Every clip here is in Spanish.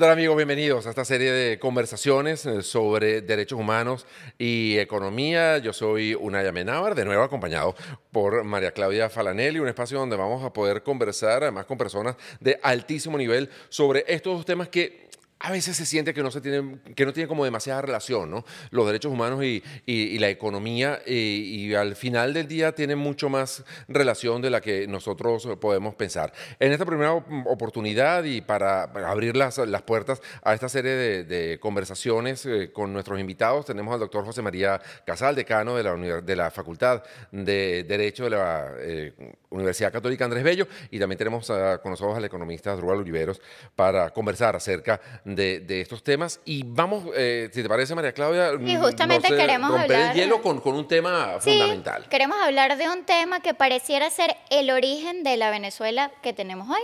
¿Qué tal amigos? Bienvenidos a esta serie de conversaciones eh, sobre derechos humanos y economía. Yo soy Unaya Menábar, de nuevo acompañado por María Claudia Falanelli, un espacio donde vamos a poder conversar además con personas de altísimo nivel sobre estos dos temas que a veces se siente que no, se tiene, que no tiene como demasiada relación, ¿no? Los derechos humanos y, la economía, y, al final del día tienen mucho más relación de la que nosotros podemos pensar. En esta primera oportunidad y para abrir las, las puertas a esta serie de, conversaciones eh, con nuestros invitados, tenemos al doctor José María Casal, decano de la, de la Facultad de Derecho de la eh, Universidad Católica Andrés Bello, y también tenemos con nosotros al economista Drubal Oliveros para conversar acerca de, estos temas. Y vamos, eh, si te parece, María Claudia, y justamente queremos romper hablar, el hielo con, con un tema sí, fundamental. Queremos hablar de un tema que pareciera ser el origen de la Venezuela que tenemos hoy,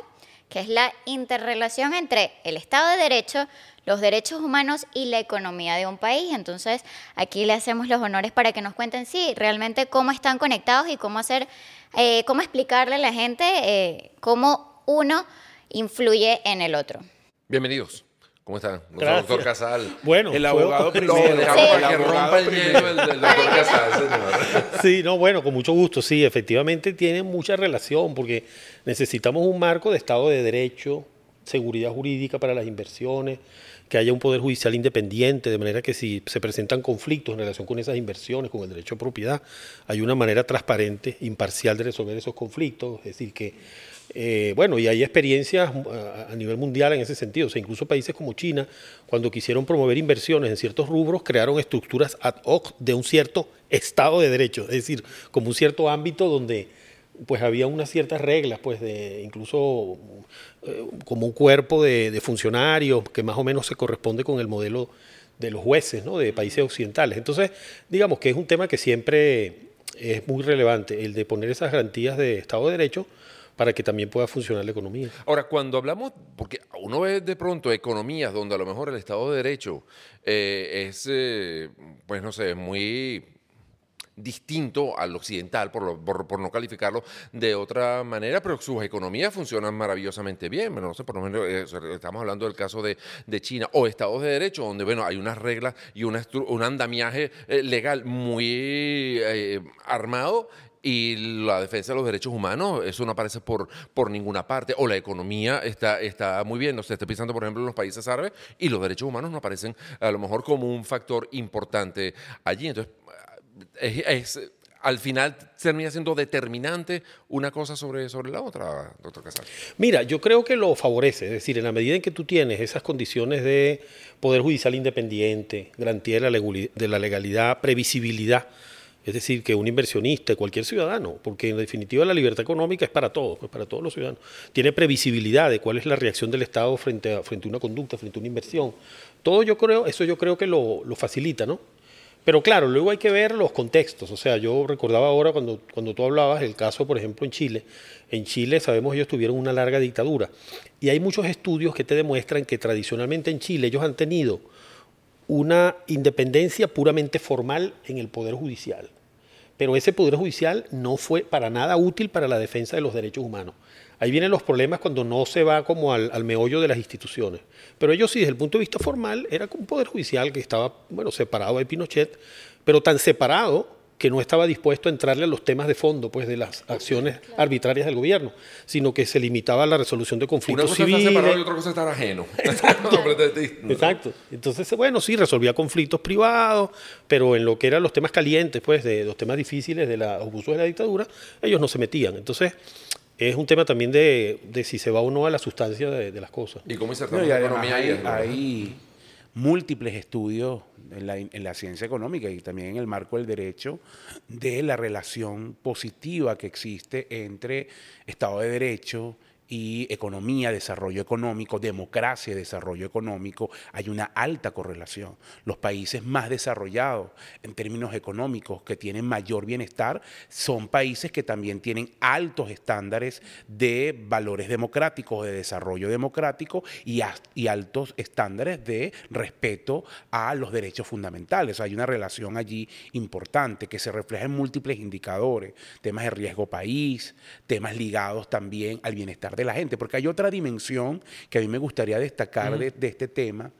que es la interrelación entre el Estado de Derecho, los derechos humanos y la economía de un país. Entonces, aquí le hacemos los honores para que nos cuenten, sí, realmente cómo están conectados y cómo hacer, eh, cómo explicarle a la gente eh, cómo uno influye en el otro. Bienvenidos. ¿Cómo está? Gracias. doctor Casal. Bueno, el abogado primero. Sí. Para que rompa el hielo el, del doctor Casal, señor. Sí, no, bueno, con mucho gusto, sí, efectivamente tiene mucha relación porque necesitamos un marco de Estado de Derecho, seguridad jurídica para las inversiones, que haya un poder judicial independiente, de manera que si se presentan conflictos en relación con esas inversiones, con el derecho a propiedad, hay una manera transparente, imparcial de resolver esos conflictos, es decir, que, eh, bueno, y hay experiencias a, a nivel mundial en ese sentido, o sea, incluso países como China, cuando quisieron promover inversiones en ciertos rubros, crearon estructuras ad hoc de un cierto Estado de Derecho, es decir, como un cierto ámbito donde pues había unas ciertas reglas, pues de incluso eh, como un cuerpo de, funcionarios que más o menos se corresponde con el modelo de los jueces. De países occidentales. Entonces, digamos que es un tema que siempre es muy relevante, el de poner esas garantías de Estado de Derecho para que también pueda funcionar la economía. Ahora, cuando hablamos, porque uno ve de pronto economías donde a lo mejor el Estado de Derecho eh, es, eh, pues no sé, muy distinto al occidental, por, lo- por, por no calificarlo de otra manera, pero sus economías funcionan maravillosamente bien. Bueno, no sé, por lo menos eh, estamos hablando del caso de, China o Estados de Derecho, donde bueno, hay unas reglas y una un andamiaje eh, legal muy eh, armado y la defensa de los derechos humanos, eso no aparece por, por ninguna parte. O la economía está, está muy bien. No sé, estoy pensando, por ejemplo, en los países árabes y los derechos humanos no aparecen a lo mejor como un factor importante allí. Entonces, es, al final termina siendo determinante una cosa sobre, sobre la otra, doctor Casal. Mira, yo creo que lo favorece, es decir, en la medida en que tú tienes esas condiciones de poder judicial independiente, garantía de la legalidad, previsibilidad, es decir, que un inversionista, cualquier ciudadano, porque en definitiva la libertad económica es para todos, pues para todos los ciudadanos, tiene previsibilidad de cuál es la reacción del Estado frente a, frente a una conducta, frente a una inversión. Todo yo creo, eso yo creo que lo, facilita, ¿no? Pero claro, luego hay que ver los contextos. O sea, yo recordaba ahora cuando, cuando tú hablabas el caso, por ejemplo, en Chile. En Chile sabemos ellos tuvieron una larga dictadura. Y hay muchos estudios que te demuestran que tradicionalmente en Chile ellos han tenido una independencia puramente formal en el Poder Judicial. Pero ese Poder Judicial no fue para nada útil para la defensa de los derechos humanos. Ahí vienen los problemas cuando no se va como al, meollo de las instituciones. Pero ellos sí, desde el punto de vista formal, era un Poder Judicial que estaba, bueno, separado de Pinochet, pero tan separado que no estaba dispuesto a entrarle a los temas de fondo, pues, de las acciones arbitrarias del gobierno, sino que se limitaba a la resolución de Una conflictos cosa es estar civiles. separado y otra cosa es estar ajeno. Exacto. Exacto. Entonces, bueno, sí, resolvía conflictos privados, pero en lo que eran los temas calientes, pues, de los temas difíciles de los abusos de la dictadura, ellos no se metían. Entonces, es un tema también de, de si se va o no a la sustancia de, de las cosas. ¿Y cómo No, insertamos y la economía ahí? hay, ¿no? hay múltiples estudios en la, en la ciencia económica y también en el marco del derecho de la relación positiva que existe entre Estado de Derecho y economía, desarrollo económico, democracia desarrollo económico, hay una alta correlación. Los países más desarrollados en términos económicos, que tienen mayor bienestar, son países que también tienen altos estándares de valores democráticos, de desarrollo democrático y, y altos estándares de respeto a los derechos fundamentales. Hay una relación allí importante que se refleja en múltiples indicadores, temas de riesgo país, temas ligados también al bienestar de la gente. Porque hay otra dimensión que a mí me gustaría destacar de, de este tema,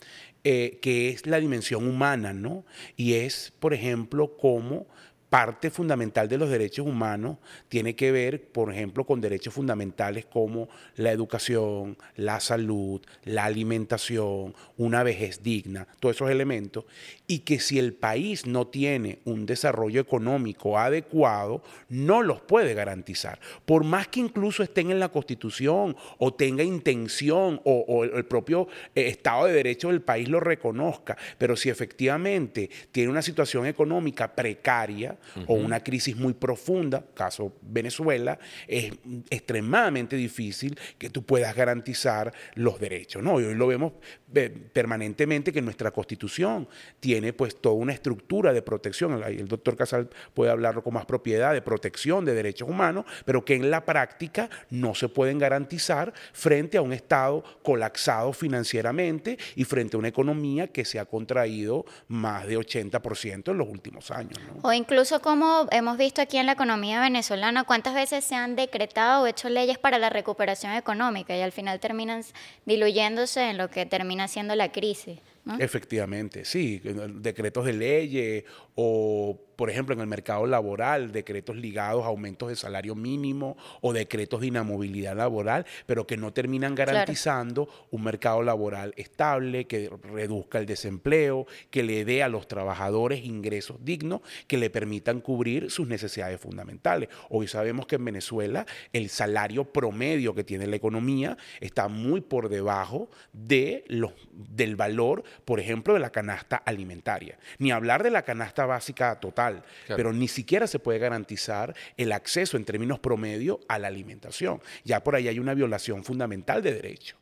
eh, que es la dimensión humana, ¿no? Y es, por ejemplo, cómo parte fundamental de los derechos humanos tiene que ver, por ejemplo, con derechos fundamentales como la educación, la salud, la alimentación, una vejez digna, todos esos elementos, y que si el país no tiene un desarrollo económico adecuado, no los puede garantizar. Por más que incluso estén en la Constitución o tenga intención o, el propio eh, Estado de Derecho del país lo reconozca, pero si efectivamente tiene una situación económica precaria, o una crisis muy profunda, caso Venezuela, es extremadamente difícil que tú puedas garantizar los derechos. ¿no? Y hoy lo vemos eh, permanentemente que nuestra constitución tiene pues toda una estructura de protección, el doctor Casal puede hablarlo con más propiedad, de protección de derechos humanos, pero que en la práctica no se pueden garantizar frente a un Estado colapsado financieramente y frente a una economía que se ha contraído más de 80% en los últimos años. O incluso como hemos visto aquí en la economía venezolana, cuántas veces se han decretado o hecho leyes para la recuperación económica y al final terminan diluyéndose en lo que termina siendo la crisis. Efectivamente, sí, decretos de leyes o por ejemplo, en el mercado laboral, decretos ligados a aumentos de salario mínimo o decretos de inamovilidad laboral, pero que no terminan garantizando un mercado laboral estable, que reduzca el desempleo, que le dé a los trabajadores ingresos dignos que le permitan cubrir sus necesidades fundamentales. Hoy sabemos que en Venezuela el salario promedio que tiene la economía está muy por debajo de los, del valor, por ejemplo, de la canasta alimentaria. Ni hablar de la canasta básica total pero ni siquiera se puede garantizar el acceso en términos promedio a la alimentación. Ya por ahí hay una violación fundamental de derecho.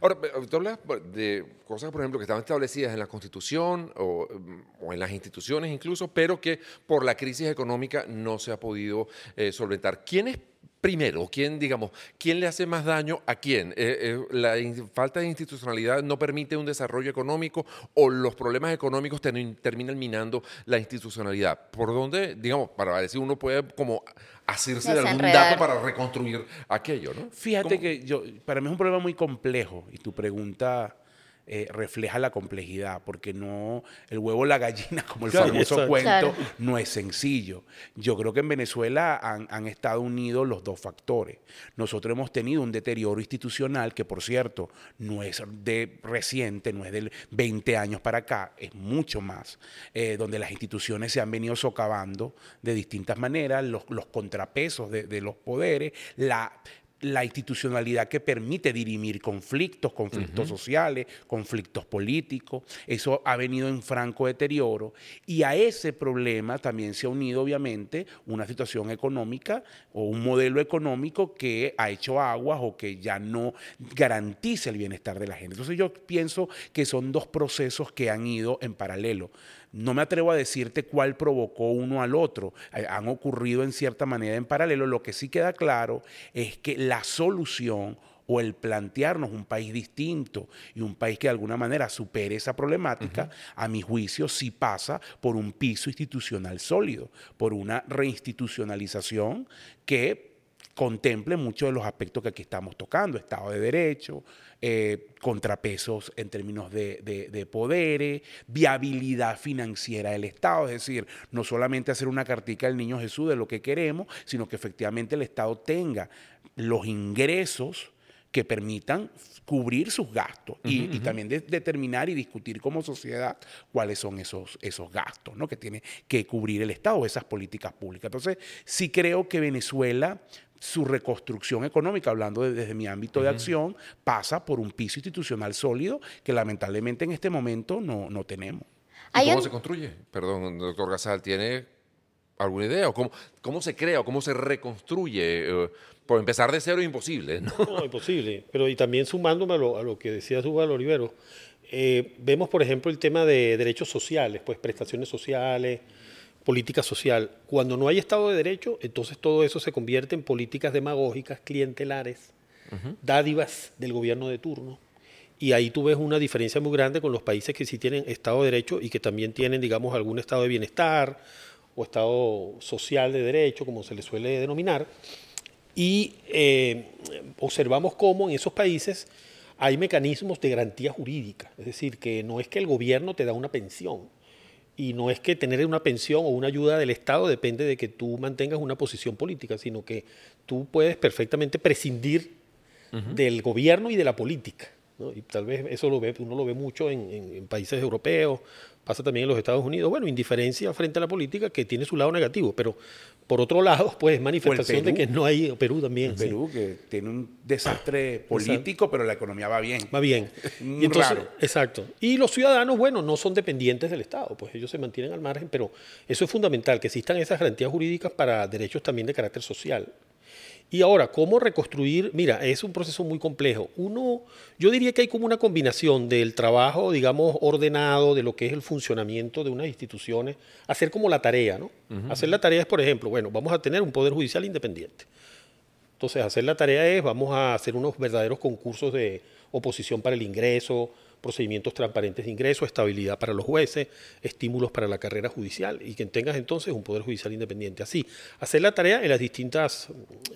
Ahora, tú hablas de cosas, por ejemplo, que estaban establecidas en la Constitución o, en las instituciones incluso, pero que por la crisis económica no se ha podido eh, solventar. ¿Quiénes primero? ¿Quién, digamos, quién le hace más daño a quién? Eh, eh, ¿La falta de institucionalidad no permite un desarrollo económico o los problemas económicos terminan minando la institucionalidad? ¿Por dónde, digamos, para decir uno puede como asirse de algún dato para reconstruir aquello, ¿no? Fíjate que yo, para mí es un problema muy complejo y tu pregunta eh, refleja la complejidad, porque no, el huevo la gallina, como el famoso cuento, no es sencillo. Yo creo que en Venezuela han, han, estado unidos los dos factores. Nosotros hemos tenido un deterioro institucional que, por cierto, no es de reciente, no es de 20 años para acá, es mucho más, eh, donde las instituciones se han venido socavando de distintas maneras, los, los contrapesos de, de los poderes, la la institucionalidad que permite dirimir conflictos, conflictos sociales, conflictos políticos. Eso ha venido en franco deterioro y a ese problema también se ha unido obviamente una situación económica o un modelo económico que ha hecho aguas o que ya no garantiza el bienestar de la gente. Entonces yo pienso que son dos procesos que han ido en paralelo. No me atrevo a decirte cuál provocó uno al otro. Eh, han ocurrido en cierta manera en paralelo. Lo que sí queda claro es que la solución o el plantearnos un país distinto y un país que de alguna manera supere esa problemática, a mi juicio sí pasa por un piso institucional sólido, por una reinstitucionalización que contemple muchos de los aspectos que aquí estamos tocando, Estado de Derecho, eh, contrapesos en términos de, poderes, viabilidad financiera del Estado, es decir, no solamente hacer una cartica del Niño Jesús de lo que queremos, sino que efectivamente el Estado tenga los ingresos que permitan cubrir sus gastos y, también determinar y discutir como sociedad cuáles son esos, esos gastos ¿no? que tiene que cubrir el Estado, esas políticas públicas. Entonces, sí creo que Venezuela su reconstrucción económica, hablando desde mi ámbito de acción, pasa por un piso institucional sólido que lamentablemente en este momento no, no tenemos. cómo se construye? Perdón, doctor Gasal, ¿tiene alguna idea? ¿O cómo, cómo se crea o cómo se reconstruye? Eh, por empezar de cero es imposible, ¿no? No, imposible. Pero y también sumándome a lo, que decía Subal Olivero, eh, vemos, por ejemplo, el tema de derechos sociales, pues prestaciones sociales, política social. Cuando no hay Estado de Derecho, entonces todo eso se convierte en políticas demagógicas, clientelares, dádivas del gobierno de turno. Y ahí tú ves una diferencia muy grande con los países que sí tienen Estado de Derecho y que también tienen, digamos, algún Estado de bienestar o Estado social de Derecho, como se le suele denominar. Y eh, observamos cómo en esos países hay mecanismos de garantía jurídica, es decir, que no es que el gobierno te da una pensión y no es que tener una pensión o una ayuda del Estado depende de que tú mantengas una posición política, sino que tú puedes perfectamente prescindir del gobierno y de la política. Y tal vez eso lo ve, uno lo ve mucho en, países europeos, pasa también en los Estados Unidos. Bueno, indiferencia frente a la política que tiene su lado negativo, pero por otro lado, pues manifestación de que no hay Perú también. Perú que tiene un desastre político, pero la economía va bien. Va bien. y entonces, Exacto. Y los ciudadanos, bueno, no son dependientes del Estado, pues ellos se mantienen al margen, pero eso es fundamental, que existan esas garantías jurídicas para derechos también de carácter social. Y ahora, ¿cómo reconstruir? Mira, es un proceso muy complejo. Uno, yo diría que hay como una combinación del trabajo, digamos, ordenado, de lo que es el funcionamiento de unas instituciones, hacer como la tarea, ¿no? Hacer la tarea es, por ejemplo, bueno, vamos a tener un poder judicial independiente. Entonces, hacer la tarea es, vamos a hacer unos verdaderos concursos de oposición para el ingreso, procedimientos transparentes de ingreso, estabilidad para los jueces, estímulos para la carrera judicial y que tengas entonces un poder judicial independiente. Así, hacer la tarea en las distintas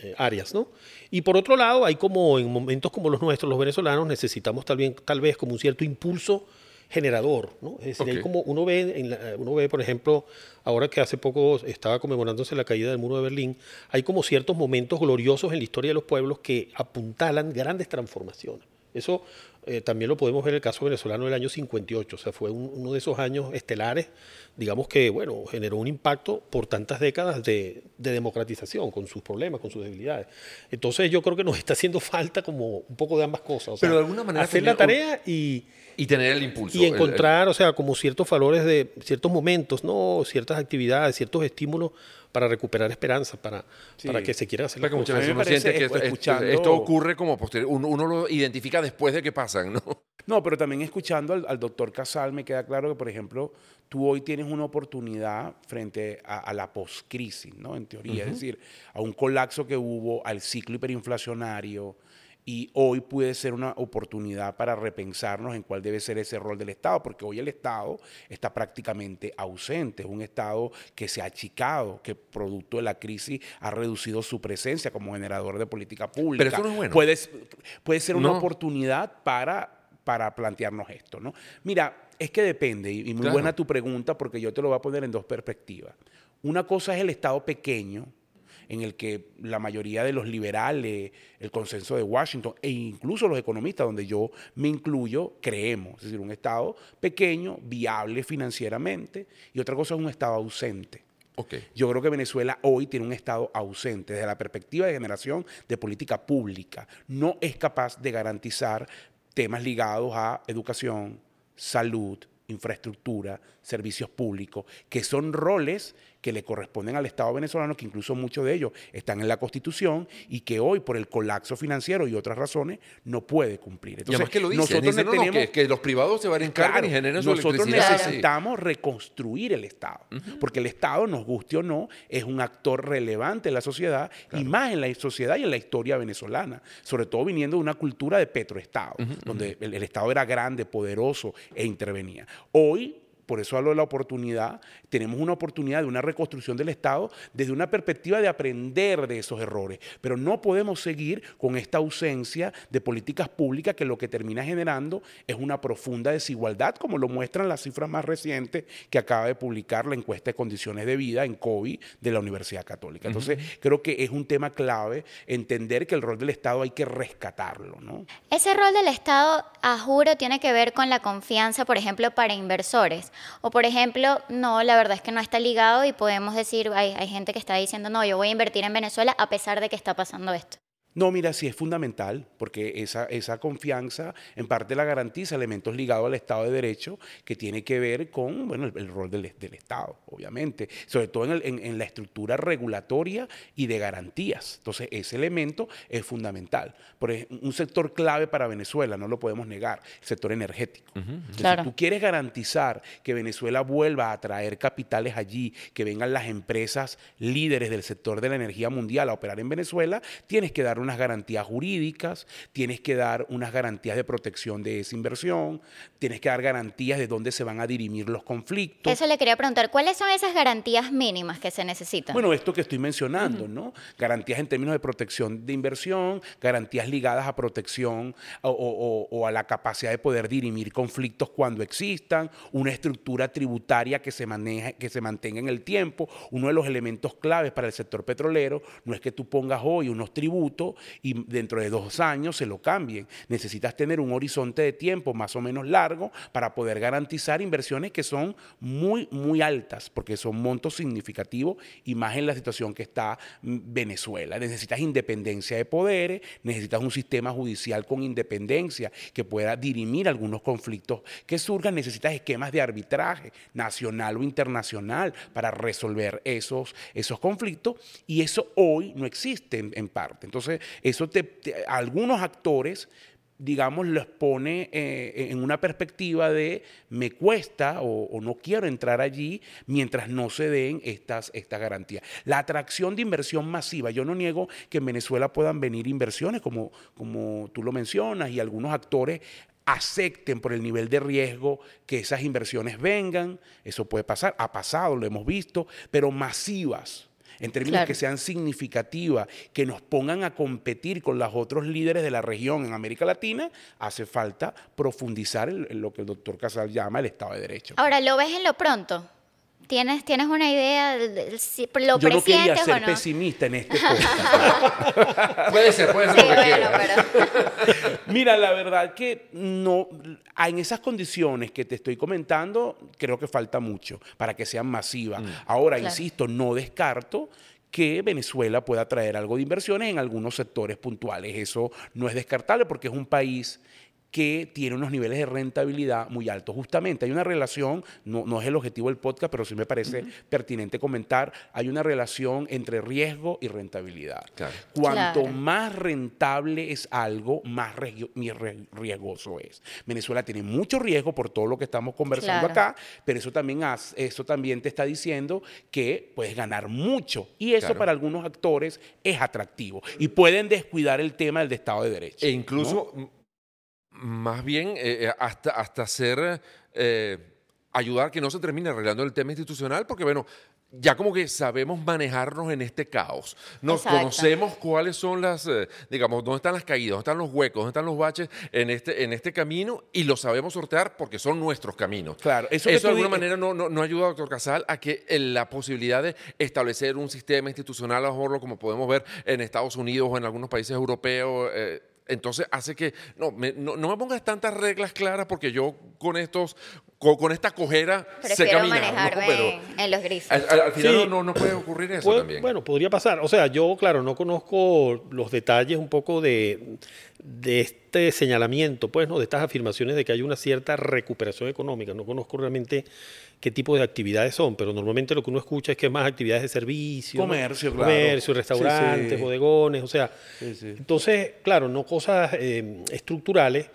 eh, áreas, ¿no? Y por otro lado, hay como en momentos como los nuestros, los venezolanos, necesitamos tal, tal vez como un cierto impulso generador, ¿no? Es decir, hay como uno ve, en uno ve, por ejemplo, ahora que hace poco estaba conmemorándose la caída del muro de Berlín, hay como ciertos momentos gloriosos en la historia de los pueblos que apuntalan grandes transformaciones. Eso eh, también lo podemos ver en el caso venezolano del año 58, o sea, fue uno de esos años estelares, digamos que, bueno, generó un impacto por tantas décadas de, democratización, con sus problemas, con sus debilidades. Entonces yo creo que nos está haciendo falta como un poco de ambas cosas. Pero de alguna manera... Hacer la tarea y... Y tener el impulso. Y encontrar, o sea, como ciertos valores de ciertos momentos, ¿no? Ciertas actividades, ciertos estímulos para recuperar esperanza, para, para que se quiera hacer la Muchas veces uno siente que esto, ocurre como posterior, uno, uno, lo identifica después de que pasan, ¿no? No, pero también escuchando al, doctor Casal me queda claro que, por ejemplo, tú hoy tienes una oportunidad frente a, la poscrisis, ¿no? En teoría, es decir, a un colapso que hubo, al ciclo hiperinflacionario, y hoy puede ser una oportunidad para repensarnos en cuál debe ser ese rol del Estado, porque hoy el Estado está prácticamente ausente, es un Estado que se ha achicado, que producto de la crisis ha reducido su presencia como generador de política pública. Pero eso no es bueno. Puede, puede ser una oportunidad para, para plantearnos esto, ¿no? Mira, es que depende, y muy buena tu pregunta, porque yo te lo voy a poner en dos perspectivas. Una cosa es el Estado pequeño, en el que la mayoría de los liberales, el consenso de Washington e incluso los economistas, donde yo me incluyo, creemos. Es decir, un Estado pequeño, viable financieramente, y otra cosa es un Estado ausente. Okay. Yo creo que Venezuela hoy tiene un Estado ausente desde la perspectiva de generación de política pública. No es capaz de garantizar temas ligados a educación, salud, infraestructura, servicios públicos, que son roles que le corresponden al Estado venezolano, que incluso muchos de ellos están en la Constitución y que hoy, por el colapso financiero y otras razones, no puede cumplir. Entonces, que lo nosotros tenemos, que, los privados se van a encargar y generan su Nosotros necesitamos reconstruir el Estado, porque el Estado, nos guste o no, es un actor relevante en la sociedad y más en la sociedad y en la historia venezolana, sobre todo viniendo de una cultura de petroestado, donde el Estado era grande, poderoso e intervenía. Hoy por eso hablo de la oportunidad, tenemos una oportunidad de una reconstrucción del Estado desde una perspectiva de aprender de esos errores, pero no podemos seguir con esta ausencia de políticas públicas que lo que termina generando es una profunda desigualdad, como lo muestran las cifras más recientes que acaba de publicar la encuesta de condiciones de vida en COVID de la Universidad Católica. Entonces, creo que es un tema clave entender que el rol del Estado hay que rescatarlo. ¿no? Ese rol del Estado, a juro, tiene que ver con la confianza, por ejemplo, para inversores. O por ejemplo, no, la verdad es que no está ligado y podemos decir, hay, hay gente que está diciendo, no, yo voy a invertir en Venezuela a pesar de que está pasando esto. No, mira, sí es fundamental, porque esa, esa confianza en parte la garantiza elementos ligados al Estado de Derecho que tiene que ver con bueno, el, rol del, del, Estado, obviamente, sobre todo en, en, la estructura regulatoria y de garantías. Entonces, ese elemento es fundamental. Por ejemplo, un sector clave para Venezuela, no lo podemos negar, el sector energético. Si tú quieres garantizar que Venezuela vuelva a atraer capitales allí, que vengan las empresas líderes del sector de la energía mundial a operar en Venezuela, tienes que dar una unas garantías jurídicas, tienes que dar unas garantías de protección de esa inversión, tienes que dar garantías de dónde se van a dirimir los conflictos. Eso le quería preguntar, ¿cuáles son esas garantías mínimas que se necesitan? Bueno, esto que estoy mencionando, ¿no? Garantías en términos de protección de inversión, garantías ligadas a protección o, o- o a la capacidad de poder dirimir conflictos cuando existan, una estructura tributaria que se maneja, que se mantenga en el tiempo. Uno de los elementos claves para el sector petrolero no es que tú pongas hoy unos tributos y dentro de dos años se lo cambien. Necesitas tener un horizonte de tiempo más o menos largo para poder garantizar inversiones que son muy, muy altas, porque son montos significativos y más en la situación que está Venezuela. Necesitas independencia de poderes, necesitas un sistema judicial con independencia que pueda dirimir algunos conflictos que surjan, necesitas esquemas de arbitraje nacional o internacional para resolver esos, esos conflictos y eso hoy no existe en parte. Entonces, eso te, algunos actores digamos, los pone eh, en una perspectiva de me cuesta o, o no quiero entrar allí mientras no se den estas, estas garantías. La atracción de inversión masiva, yo no niego que en Venezuela puedan venir inversiones, como, como tú lo mencionas, y algunos actores acepten por el nivel de riesgo que esas inversiones vengan, eso puede pasar, ha pasado, lo hemos visto, pero masivas en términos Claro. que sean significativas, que nos pongan a competir con los otros líderes de la región en América Latina, hace falta profundizar en, en lo que el doctor Casal llama el Estado de Derecho. Ahora, ¿lo ves en lo pronto? ¿Tienes, tienes una idea de, si lo Yo no quería o ser no? pesimista en este podcast. Puede ser, puede ser Sí, lo que bueno, quiera. pero... Mira, la verdad que no, en esas condiciones que te estoy comentando, creo que falta mucho para que sean masivas. Ahora, Claro. insisto, no descarto que Venezuela pueda traer algo de inversiones en algunos sectores puntuales. Eso no es descartable porque es un país que tiene unos niveles de rentabilidad muy altos. Justamente hay una relación, no, no es el objetivo del podcast, pero sí me parece pertinente comentar, hay una relación entre riesgo y rentabilidad. Claro. Cuanto Claro. más rentable es algo, más riesgoso es. Venezuela tiene mucho riesgo por todo lo que estamos conversando Claro. acá, pero eso también, eso también te está diciendo que puedes ganar mucho. Y eso Claro. para algunos actores es atractivo. Y pueden descuidar el tema del de Estado de Derecho. E incluso, más bien, eh, eh, hasta, hasta hacer, eh, ayudar que no se termine arreglando el tema institucional, porque bueno, ya como que sabemos manejarnos en este caos. Nos Exacto. conocemos cuáles son las, eh, digamos, dónde están las caídas, dónde están los huecos, dónde están los baches en este, en este camino y lo sabemos sortear porque son nuestros caminos. Claro, eso eso, que de alguna manera no, no, no ayuda, doctor Casal, a que eh, la posibilidad de establecer un sistema institucional, a lo mejor como podemos ver en Estados Unidos o en algunos países europeos, eh, entonces hace que no me, no, no me pongas tantas reglas claras porque yo con estos con, con esta cojera Prefiero caminar, ¿no? manejarme Pero en los grises. al, al- al final Sí. no, no, puede ocurrir eso también. Bueno, podría pasar. O sea, yo, claro, no conozco los detalles un poco de, de este señalamiento, pues, ¿no? De estas afirmaciones de que hay una cierta recuperación económica. No conozco realmente qué tipo de actividades son, pero normalmente lo que uno escucha es que más actividades de servicio. ¿no? Comercio, claro. Comercio, restaurantes, Sí, sí. bodegones, o sea. Sí, sí. Entonces, claro, no cosas eh, estructurales,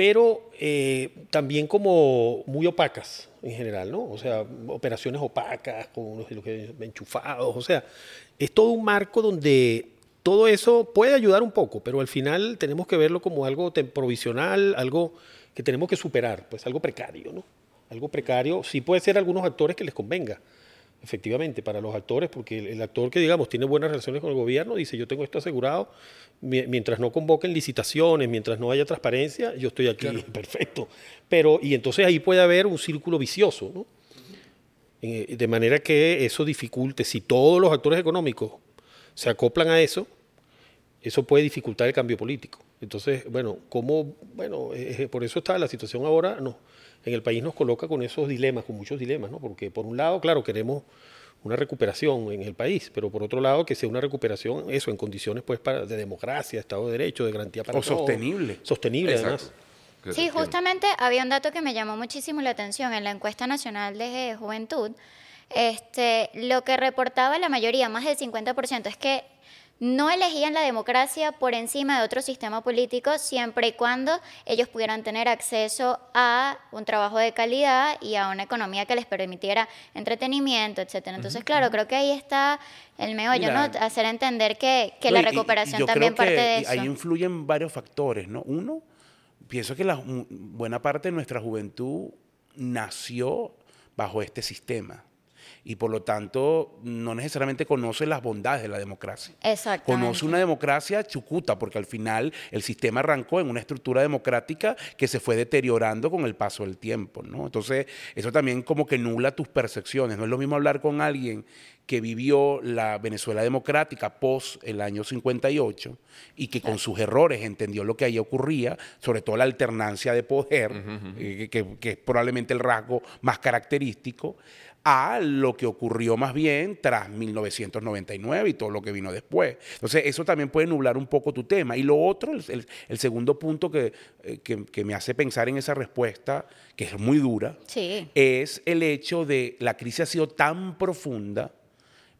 pero eh, también como muy opacas en general, ¿no? O sea, operaciones opacas, con unos enchufados, o sea, es todo un marco donde todo eso puede ayudar un poco, pero al final tenemos que verlo como algo provisional, algo que tenemos que superar, pues algo precario, ¿no? Algo precario, sí puede ser a algunos actores que les convenga, efectivamente, para los actores, porque el, el actor que, digamos, tiene buenas relaciones con el gobierno, dice, yo tengo esto asegurado, mi- mientras no convoquen licitaciones, mientras no haya transparencia, yo estoy aquí, perfecto. Pero, y entonces ahí puede haber un círculo vicioso, ¿no? Eh, De manera que eso dificulte, si todos los actores económicos se acoplan a eso, eso puede dificultar el cambio político. Entonces, bueno, ¿cómo? Bueno, eh, eh, por eso está la situación ahora, no, en el país nos coloca con esos dilemas, con muchos dilemas, ¿no? Porque por un lado, claro, queremos una recuperación en el país, pero por otro lado que sea una recuperación, eso, en condiciones pues para, de democracia, Estado de Derecho, de garantía para O todos. sostenible. Sostenible, Exacto. además. Sí, justamente había un dato que me llamó muchísimo la atención en la encuesta nacional de juventud. Este, lo que reportaba la mayoría, más del 50%, es que no elegían la democracia por encima de otro sistema político siempre y cuando ellos pudieran tener acceso a un trabajo de calidad y a una economía que les permitiera entretenimiento, etcétera. Entonces, claro, creo que ahí está el meollo, ¿no? Hacer entender que, que No, la y- y- y recuperación también creo parte que de eso. Ahí influyen varios factores, ¿no? Uno, pienso que la buena parte de nuestra juventud nació bajo este sistema y por lo tanto no necesariamente conoce las bondades de la democracia. Exactamente. Conoce una democracia chucuta, porque al final el sistema arrancó en una estructura democrática que se fue deteriorando con el paso del tiempo, ¿no? Entonces, eso también como que nula tus percepciones. No es lo mismo hablar con alguien que vivió la Venezuela democrática post el año 58 y que con sus errores entendió lo que ahí ocurría, sobre todo la alternancia de poder, eh, que, que es probablemente el rasgo más característico, a lo que ocurrió más bien tras 1999 y todo lo que vino después. Entonces, eso también puede nublar un poco tu tema. Y lo otro, el, segundo punto que, eh, que- que me hace pensar en esa respuesta, que es muy dura, Sí. es el hecho de la crisis ha sido tan profunda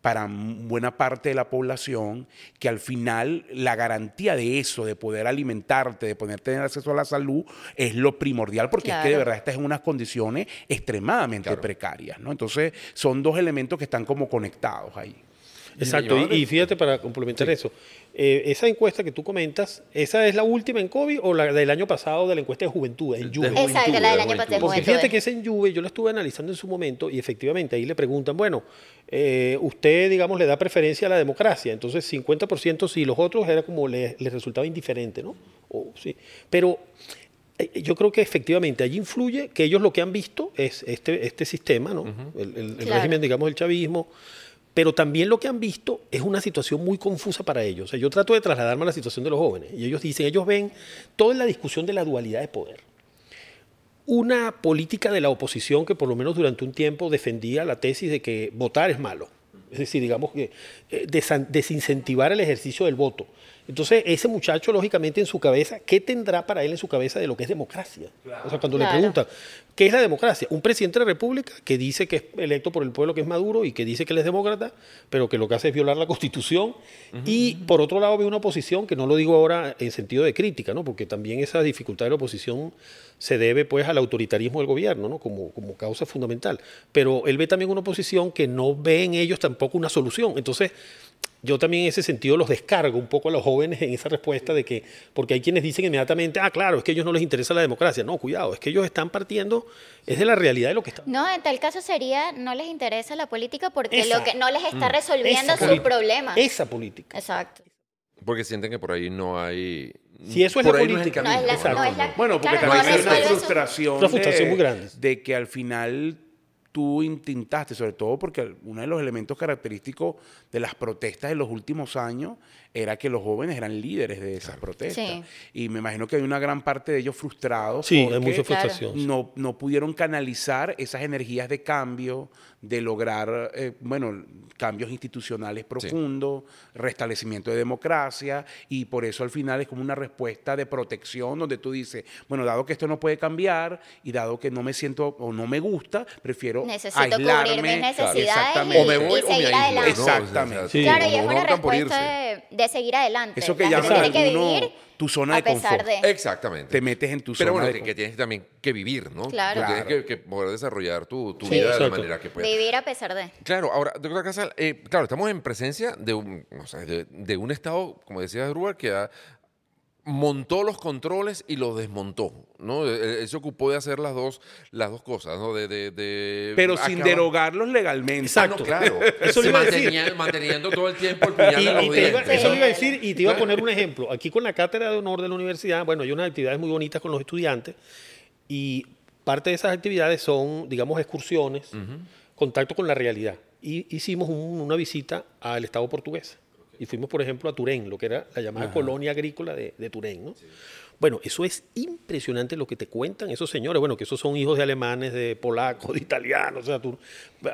para buena parte de la población que al final la garantía de eso, de poder alimentarte, de poder tener acceso a la salud, es lo primordial porque es que de verdad estás en unas condiciones extremadamente Claro. precarias, ¿no? Entonces son dos elementos que están como conectados ahí. Exacto, y, y fíjate para complementar eso, eh, esa encuesta que tú comentas, ¿esa es la última en COVID o la del año pasado de la encuesta de juventud, en De Juve? Exacto, la del de año pasado. Porque Juventud, fíjate eh. que esa en Juve yo la estuve analizando en su momento y efectivamente ahí le preguntan, bueno, eh, usted, digamos, le da preferencia a la democracia, entonces 50% sí, los otros era como le, les resultaba indiferente, ¿no? O, sí. Pero eh, yo creo que efectivamente allí influye que ellos lo que han visto es este, este sistema, ¿no? El, el- el Claro. régimen, digamos, del chavismo. Pero también lo que han visto es una situación muy confusa para ellos. Yo trato de trasladarme a la situación de los jóvenes. Y ellos dicen, ellos ven toda la discusión de la dualidad de poder una política de la oposición que por lo menos durante un tiempo defendía la tesis de que votar es malo. Es decir, digamos que eh, desincentivar el ejercicio del voto. Entonces, ese muchacho, lógicamente, en su cabeza, ¿qué tendrá para él en su cabeza de lo que es democracia? O sea, cuando Claro. le preguntan, ¿qué es la democracia? Un presidente de la República que dice que es electo por el pueblo, que es Maduro, y que dice que él es demócrata, pero que lo que hace es violar la Constitución. Y, por otro lado, ve una oposición, que no lo digo ahora en sentido de crítica, ¿no? porque también esa dificultad de la oposición se debe pues al autoritarismo del gobierno, ¿no? Como, como causa fundamental. Pero él ve también una oposición que no ve en ellos tampoco una solución. Entonces, yo también en ese sentido los descargo un poco a los jóvenes en esa respuesta de que, porque hay quienes dicen inmediatamente, ah, claro, es que a ellos no les interesa la democracia. No, cuidado, es que ellos están partiendo, es de la realidad de lo que está. No, en tal caso sería, no les interesa la política porque Esa. lo que no les está resolviendo Esa sus política. problemas. Esa política. Exacto. Porque sienten que por ahí no hay. Si eso es por la ahí no es el política. No es la- camino, no es la- Bueno, porque Claro, también no hay una su- frustración, Una frustración de, muy grande. de que al final tú intentaste, sobre todo porque uno de los elementos característicos de las protestas de los últimos años era que los jóvenes eran líderes de esas protestas. Sí. Y me imagino que hay una gran parte de ellos frustrados Sí, hay porque mucha Claro. frustración. no, no pudieron canalizar esas energías de cambio, de lograr, eh, bueno, cambios institucionales profundos, restablecimiento de democracia, y por eso al final es como una respuesta de protección donde tú dices, bueno, dado que esto no puede cambiar y dado que no me siento o no me gusta, prefiero Necesito aislarme. cubrir mis necesidades. O me voy y o me seguir adelante. ¿no? O sea, Exactamente. Sí. Claro, y es una respuesta irse. de, de seguir adelante. Eso que La gente tiene que tu zona a de pesar confort. de. Exactamente. Te metes en tu Pero zona bueno, de que, confort. que tienes también que vivir, ¿no? Claro. Tienes que, que poder desarrollar tu, tu Sí, vida de la manera que puedas. Vivir a pesar de. Claro, ahora, doctora Casal, eh, claro, estamos en presencia de un, o sea, de, de un Estado, como decía Druber, que ha- montó los controles y los desmontó, ¿no? Él, él se ocupó de hacer las dos, las dos cosas, ¿no? De, de- de Pero sin derogarlos legalmente. Ah, no, claro. Eso iba a decir. Manteniendo todo el tiempo el puñal Y, en los y te iba- dientes. eso le iba a decir y te iba a poner un ejemplo. Aquí con la cátedra de honor de la universidad, bueno, hay unas actividades muy bonitas con los estudiantes y parte de esas actividades son, digamos, excursiones, contacto con la realidad. Y hicimos un- una visita al Estado portugués y fuimos, por ejemplo, a Turén, lo que era la llamada colonia agrícola de, de Turén, ¿no? Bueno, eso es impresionante lo que te cuentan esos señores. Bueno, que esos son hijos de alemanes, de polacos, de italianos. O sea, tú-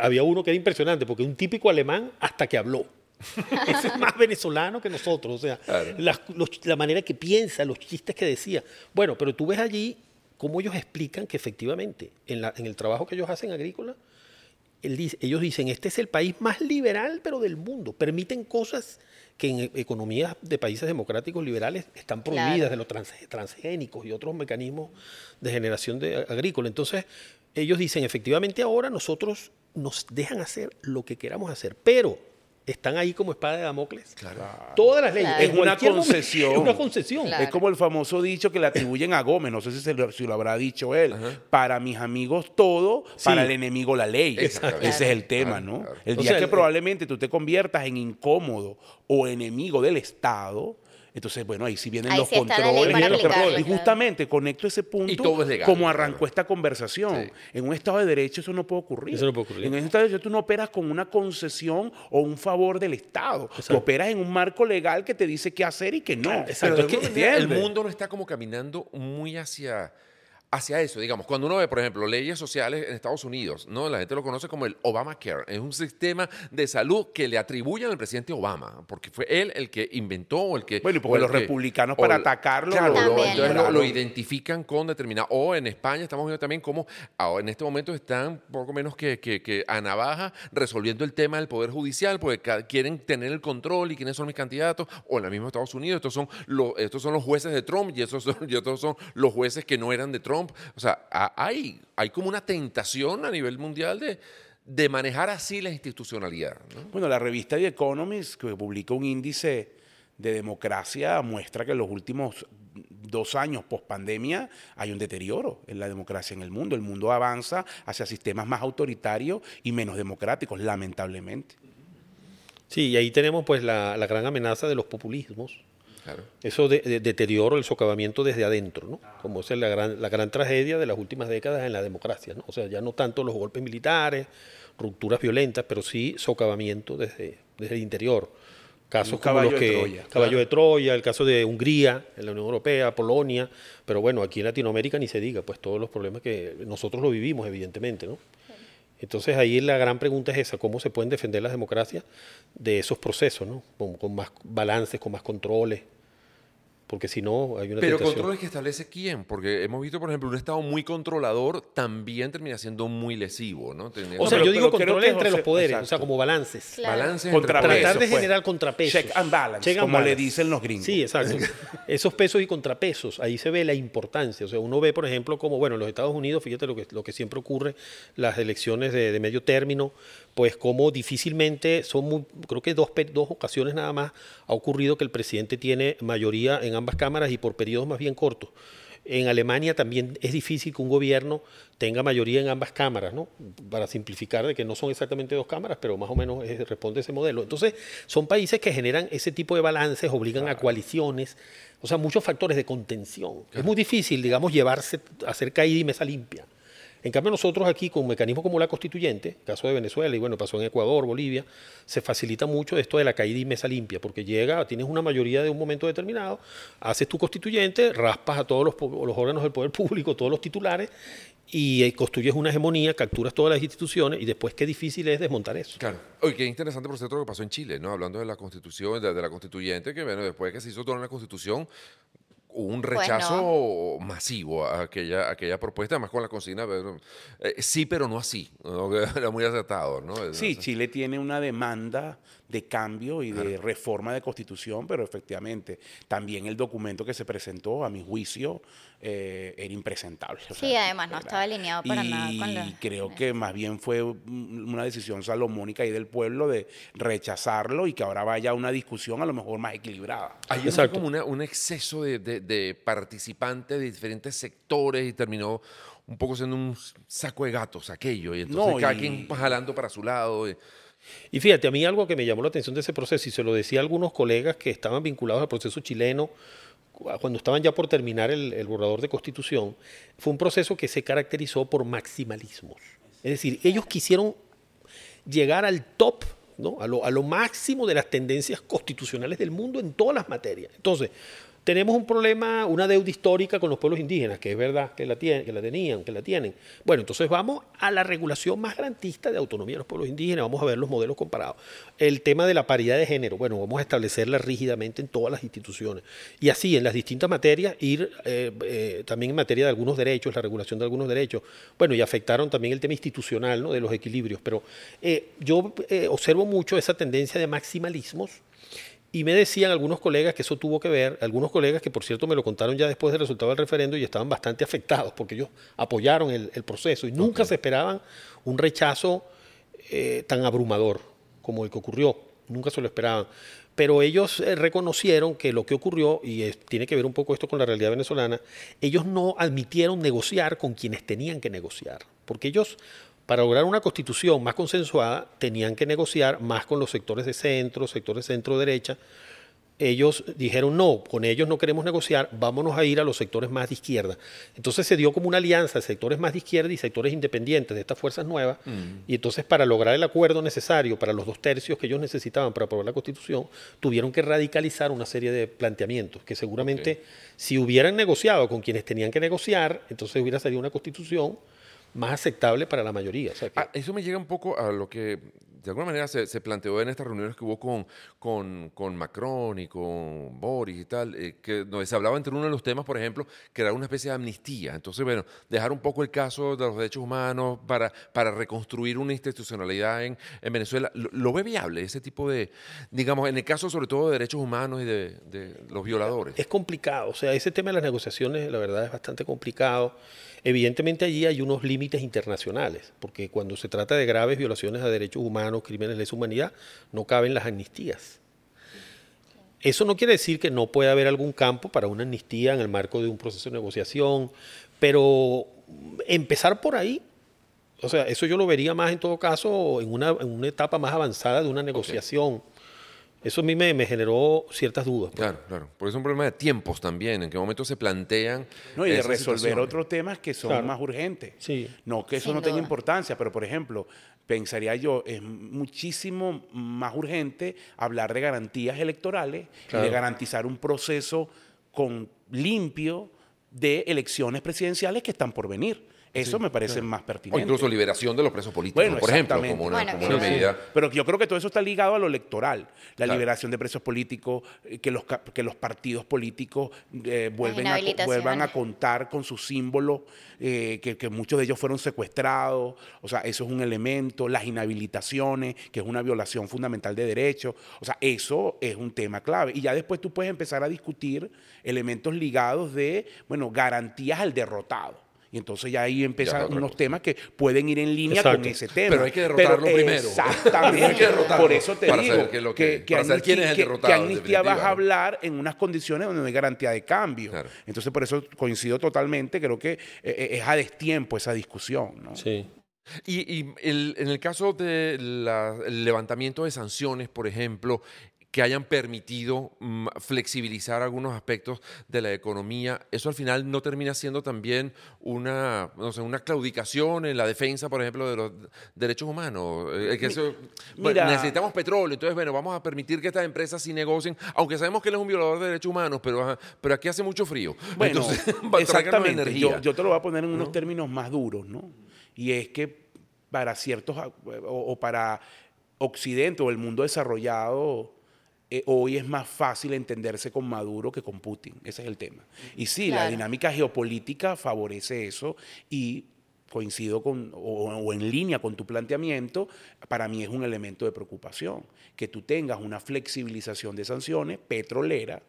había uno que era impresionante, porque un típico alemán hasta que habló. Ese es más venezolano que nosotros. O sea, las- los- la manera que piensa, los chistes que decía. Bueno, pero tú ves allí cómo ellos explican que efectivamente en, la- en el trabajo que ellos hacen agrícola, él ellos dicen, este es el país más liberal, pero del mundo. Permiten cosas que en economías de países democráticos liberales están prohibidas, Claro. de los trans- transgénicos y otros mecanismos de generación de, agrícola. Entonces, ellos dicen, efectivamente ahora nosotros nos dejan hacer lo que queramos hacer, pero están ahí como espada de Damocles. Todas las leyes. Claro. Es una concesión. Es una concesión. Claro. Es como el famoso dicho que le atribuyen a Gómez, no sé si, se lo, si lo habrá dicho él. Para mis amigos todo, para el enemigo la ley. Ese es el tema, Claro, ¿no? claro. El O día sea, que el- probablemente tú te conviertas en incómodo o enemigo del Estado, entonces, bueno, ahí sí vienen Ahí los sí controles. y los controles. Y justamente conecto ese punto Y todo es legal, como claro. arrancó esta conversación. Sí. En un Estado de Derecho eso no puede ocurrir. Eso no puede ocurrir. En un Estado de Derecho tú no operas con una concesión o un favor del Estado. Tú Exacto. operas en un marco legal que te dice qué hacer y qué no. Exacto, Pero es que el mundo no está como caminando muy hacia, hacia eso. Digamos, cuando uno ve, por ejemplo, leyes sociales en Estados Unidos, ¿no? la gente lo conoce como el Obamacare. Es un sistema de salud que le atribuyen al presidente Obama, porque fue él el que inventó o el que... Bueno, y porque los que- republicanos para el- atacarlo Claro, lo- entonces lo, identifican con determinado... O en España estamos viendo también cómo ahora en este momento están poco menos que, que, que a navaja resolviendo el tema del Poder Judicial, porque quieren tener el control y quiénes son mis candidatos, o en el mismo Estados Unidos, estos son los, estos son los jueces de Trump y estos son, y estos son los jueces que no eran de Trump. O sea, ha- hay, hay como una tentación a nivel mundial de, de manejar así la institucionalidad. ¿no? Bueno, la revista The Economist, que publica un índice de democracia, muestra que en los últimos dos años post pandemia hay un deterioro en la democracia en el mundo. El mundo avanza hacia sistemas más autoritarios y menos democráticos, lamentablemente. Sí, y ahí tenemos pues la, la gran amenaza de los populismos. Claro. Eso de, de- deterioro, el socavamiento desde adentro, ¿no? Como esa es la gran, la gran tragedia de las últimas décadas en la democracia, ¿no? O sea, ya no tanto los golpes militares, rupturas violentas, pero sí socavamiento desde, desde el interior. Casos Un como caballo los de que Troya, caballo claro. de Troya, el caso de Hungría, en la Unión Europea, Polonia, pero bueno, aquí en Latinoamérica ni se diga, pues todos los problemas que nosotros lo vivimos, evidentemente, ¿no? Entonces ahí la gran pregunta es esa, ¿cómo se pueden defender las democracias de esos procesos, ¿no? Con, con más balances, con más controles, porque si no hay una Pero tentación. controles que establece quién, porque hemos visto, por ejemplo, un Estado muy controlador también termina siendo muy lesivo, ¿no? Teniendo- O sea, pero- yo digo controles entre José- los poderes, o sea, como balances. Claro. balances entre Contrapesos, Tratar de pues. generar contrapesos. Check and balance, Check and como le dicen los gringos. Sí, exacto. Esos pesos y contrapesos, ahí se ve la importancia. O sea, uno ve, por ejemplo, como, bueno, en los Estados Unidos, fíjate lo que, lo que siempre ocurre, las elecciones de, de medio término, pues como difícilmente, son muy, creo que dos, dos ocasiones nada más ha ocurrido que el presidente tiene mayoría en ambas cámaras y por periodos más bien cortos. En Alemania también es difícil que un gobierno tenga mayoría en ambas cámaras, ¿no? Para simplificar de que no son exactamente dos cámaras, pero más o menos es- responde ese modelo. Entonces, son países que generan ese tipo de balances, obligan a coaliciones, o sea, muchos factores de contención. Es muy difícil, digamos, llevarse, hacer caída y mesa limpia. En cambio, nosotros aquí, con un mecanismo como la constituyente, caso de Venezuela y bueno, pasó en Ecuador, Bolivia, se facilita mucho esto de la caída y mesa limpia, porque llega, tienes una mayoría de un momento determinado, haces tu constituyente, raspas a todos los, órganos del poder público, todos los titulares, y eh, construyes una hegemonía, capturas todas las instituciones, y después qué difícil es desmontar eso. Claro. Oye, qué interesante, por cierto, lo que pasó en Chile, ¿no? Hablando de la constitución, de, de la constituyente, que bueno, después de que se hizo toda una constitución, un Pues rechazo masivo a aquella, a aquella propuesta, además con la consigna, pero, eh, sí, pero no así, Era muy acertado, ¿no? Sí, Chile tiene una demanda de cambio y de reforma de constitución, pero efectivamente también el documento que se presentó, a mi juicio, eh, era impresentable. O Sí, además no estaba alineado para y nada con la- creo que más bien fue un- una decisión salomónica ahí del pueblo de rechazarlo y que ahora vaya a una discusión a lo mejor más equilibrada. Exacto. como una- un exceso de, de- de participantes de diferentes sectores y terminó un poco siendo un saco de gatos aquello. Y entonces No, cada y- quien jalando para su lado. y- Y fíjate, a mí algo que me llamó la atención de ese proceso, y se lo decía a algunos colegas que estaban vinculados al proceso chileno, cu- cuando estaban ya por terminar el, el borrador de constitución, fue un proceso que se caracterizó por maximalismos. Es decir, ellos quisieron llegar al top, ¿no? a, lo, a lo máximo de las tendencias constitucionales del mundo en todas las materias. Entonces, tenemos un problema, una deuda histórica con los pueblos indígenas, que es verdad que la, tienen, que la tenían, que la tienen. Bueno, entonces vamos a la regulación más garantista de autonomía de los pueblos indígenas, vamos a ver los modelos comparados. El tema de la paridad de género, bueno, vamos a establecerla rígidamente en todas las instituciones. Y así, en las distintas materias, ir eh, eh, también en materia de algunos derechos, la regulación de algunos derechos. Bueno, y afectaron también el tema institucional, ¿no? De los equilibrios. Pero eh, yo observo mucho esa tendencia de maximalismos y me decían algunos colegas que eso tuvo que ver, algunos colegas que por cierto me lo contaron ya después del resultado del referendo y estaban bastante afectados porque ellos apoyaron el, proceso y nunca se esperaban un rechazo eh, tan abrumador como el que ocurrió, nunca se lo esperaban. Pero ellos eh, reconocieron que lo que ocurrió, y tiene que ver un poco esto con la realidad venezolana, ellos no admitieron negociar con quienes tenían que negociar, porque ellos para lograr una constitución más consensuada, tenían que negociar más con los sectores de centro, sectores centro-derecha. Ellos dijeron, no, con ellos no queremos negociar, vámonos a ir a los sectores más de izquierda. Entonces se dio como una alianza de sectores más de izquierda y sectores independientes de estas fuerzas nuevas. Mm. Y entonces para lograr el acuerdo necesario para los dos tercios que ellos necesitaban para aprobar la constitución, tuvieron que radicalizar una serie de planteamientos que seguramente si hubieran negociado con quienes tenían que negociar, entonces hubiera salido una constitución más aceptable para la mayoría. Ah, eso me llega un poco a lo que de alguna manera se, planteó en estas reuniones que hubo con, con, con Macron y con Boris y tal, eh, que donde se hablaba entre uno de los temas, por ejemplo, que era una especie de amnistía. Entonces, bueno, dejar un poco el caso de los derechos humanos para, para reconstruir una institucionalidad en, en Venezuela. ¿Lo, ve viable ese tipo de, digamos, en el caso sobre todo de derechos humanos y de, de los violadores? Es complicado, o sea, ese tema de las negociaciones, la verdad, es bastante complicado. Evidentemente allí hay unos límites internacionales, porque cuando se trata de graves violaciones a derechos humanos, crímenes de lesa humanidad, no caben las amnistías. Eso no quiere decir que no pueda haber algún campo para una amnistía en el marco de un proceso de negociación, pero empezar por ahí, o sea, eso yo lo vería más en todo caso en una, etapa más avanzada de una negociación. Eso a mí me, generó ciertas dudas. Pues. Claro, claro. Porque es un problema de tiempos también, en qué momento se plantean. No, y de resolver otros temas que son más urgentes. Sí. No que eso no tenga importancia, pero por ejemplo, pensaría yo, es muchísimo más urgente hablar de garantías electorales y de garantizar un proceso con limpio de elecciones presidenciales que están por venir. Eso me parece más pertinente. O incluso liberación de los presos políticos, por ejemplo, como una, medida. Pero yo creo que todo eso está ligado a lo electoral. La liberación de presos políticos, eh, que los, que los partidos políticos eh, vuelven a, vuelvan a contar con sus símbolos, eh, que, muchos de ellos fueron secuestrados. O sea, eso es un elemento. Las inhabilitaciones, que es una violación fundamental de derechos. O sea, eso es un tema clave. Y ya después tú puedes empezar a discutir elementos ligados de, bueno, garantías al derrotado. Y entonces ya ahí empiezan unos temas que pueden ir en línea con ese tema. Pero hay que derrotarlo primero. Exactamente. Por eso te digo que, que, amnistía, vas a hablar en unas condiciones donde no hay garantía de cambio. Entonces por eso coincido totalmente, creo que eh, eh, es a destiempo esa discusión. ¿no? Sí. Y, en el caso del levantamiento de sanciones, por ejemplo, que hayan permitido mm, flexibilizar algunos aspectos de la economía, eso al final no termina siendo también una, no sé, una claudicación en la defensa, por ejemplo, de los derechos humanos. Eh, que necesitamos petróleo, entonces, bueno, vamos a permitir que estas empresas sí negocien, aunque sabemos que él es un violador de derechos humanos, pero, pero aquí hace mucho frío. Bueno, exactamente. Yo, yo, te lo voy a poner en unos términos más duros, ¿no? Y es que para ciertos, o para Occidente o el mundo desarrollado, eh, hoy es más fácil entenderse con Maduro que con Putin. Ese es el tema. Y sí, la dinámica geopolítica favorece eso y coincido con, o, en línea con tu planteamiento, para mí es un elemento de preocupación. Que tú tengas una flexibilización de sanciones petrolera,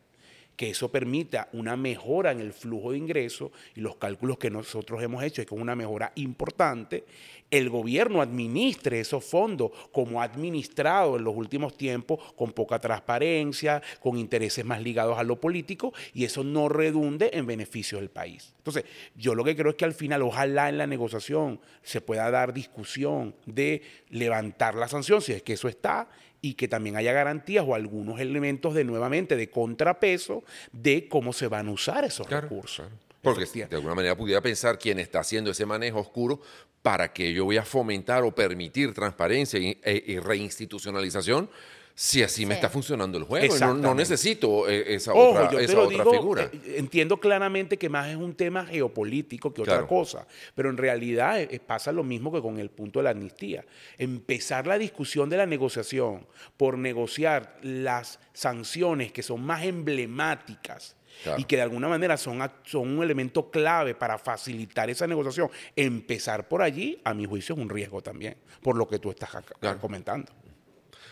que eso permita una mejora en el flujo de ingresos y los cálculos que nosotros hemos hecho es con una mejora importante el gobierno administre esos fondos como ha administrado en los últimos tiempos con poca transparencia, con intereses más ligados a lo político y eso no redunde en beneficio del país. Entonces, yo lo que creo es que al final, ojalá en la negociación se pueda dar discusión de levantar la sanción, si es que eso está, y que también haya garantías o algunos elementos de nuevamente de contrapeso de cómo se van a usar esos recursos. Porque de alguna manera pudiera pensar quién está haciendo ese manejo oscuro para que yo voy a fomentar o permitir transparencia y, e, reinstitucionalización si así me está funcionando el juego. No, necesito eh, esa Ojo, otra, yo te esa lo otra digo, figura. eh, entiendo claramente que más es un tema geopolítico que otra Claro. cosa, pero en realidad eh, pasa lo mismo que con el punto de la amnistía. Empezar la discusión de la negociación por negociar las sanciones que son más emblemáticas Claro. y que de alguna manera son, son un elemento clave para facilitar esa negociación, empezar por allí, a mi juicio, es un riesgo también, por lo que tú estás Claro. comentando.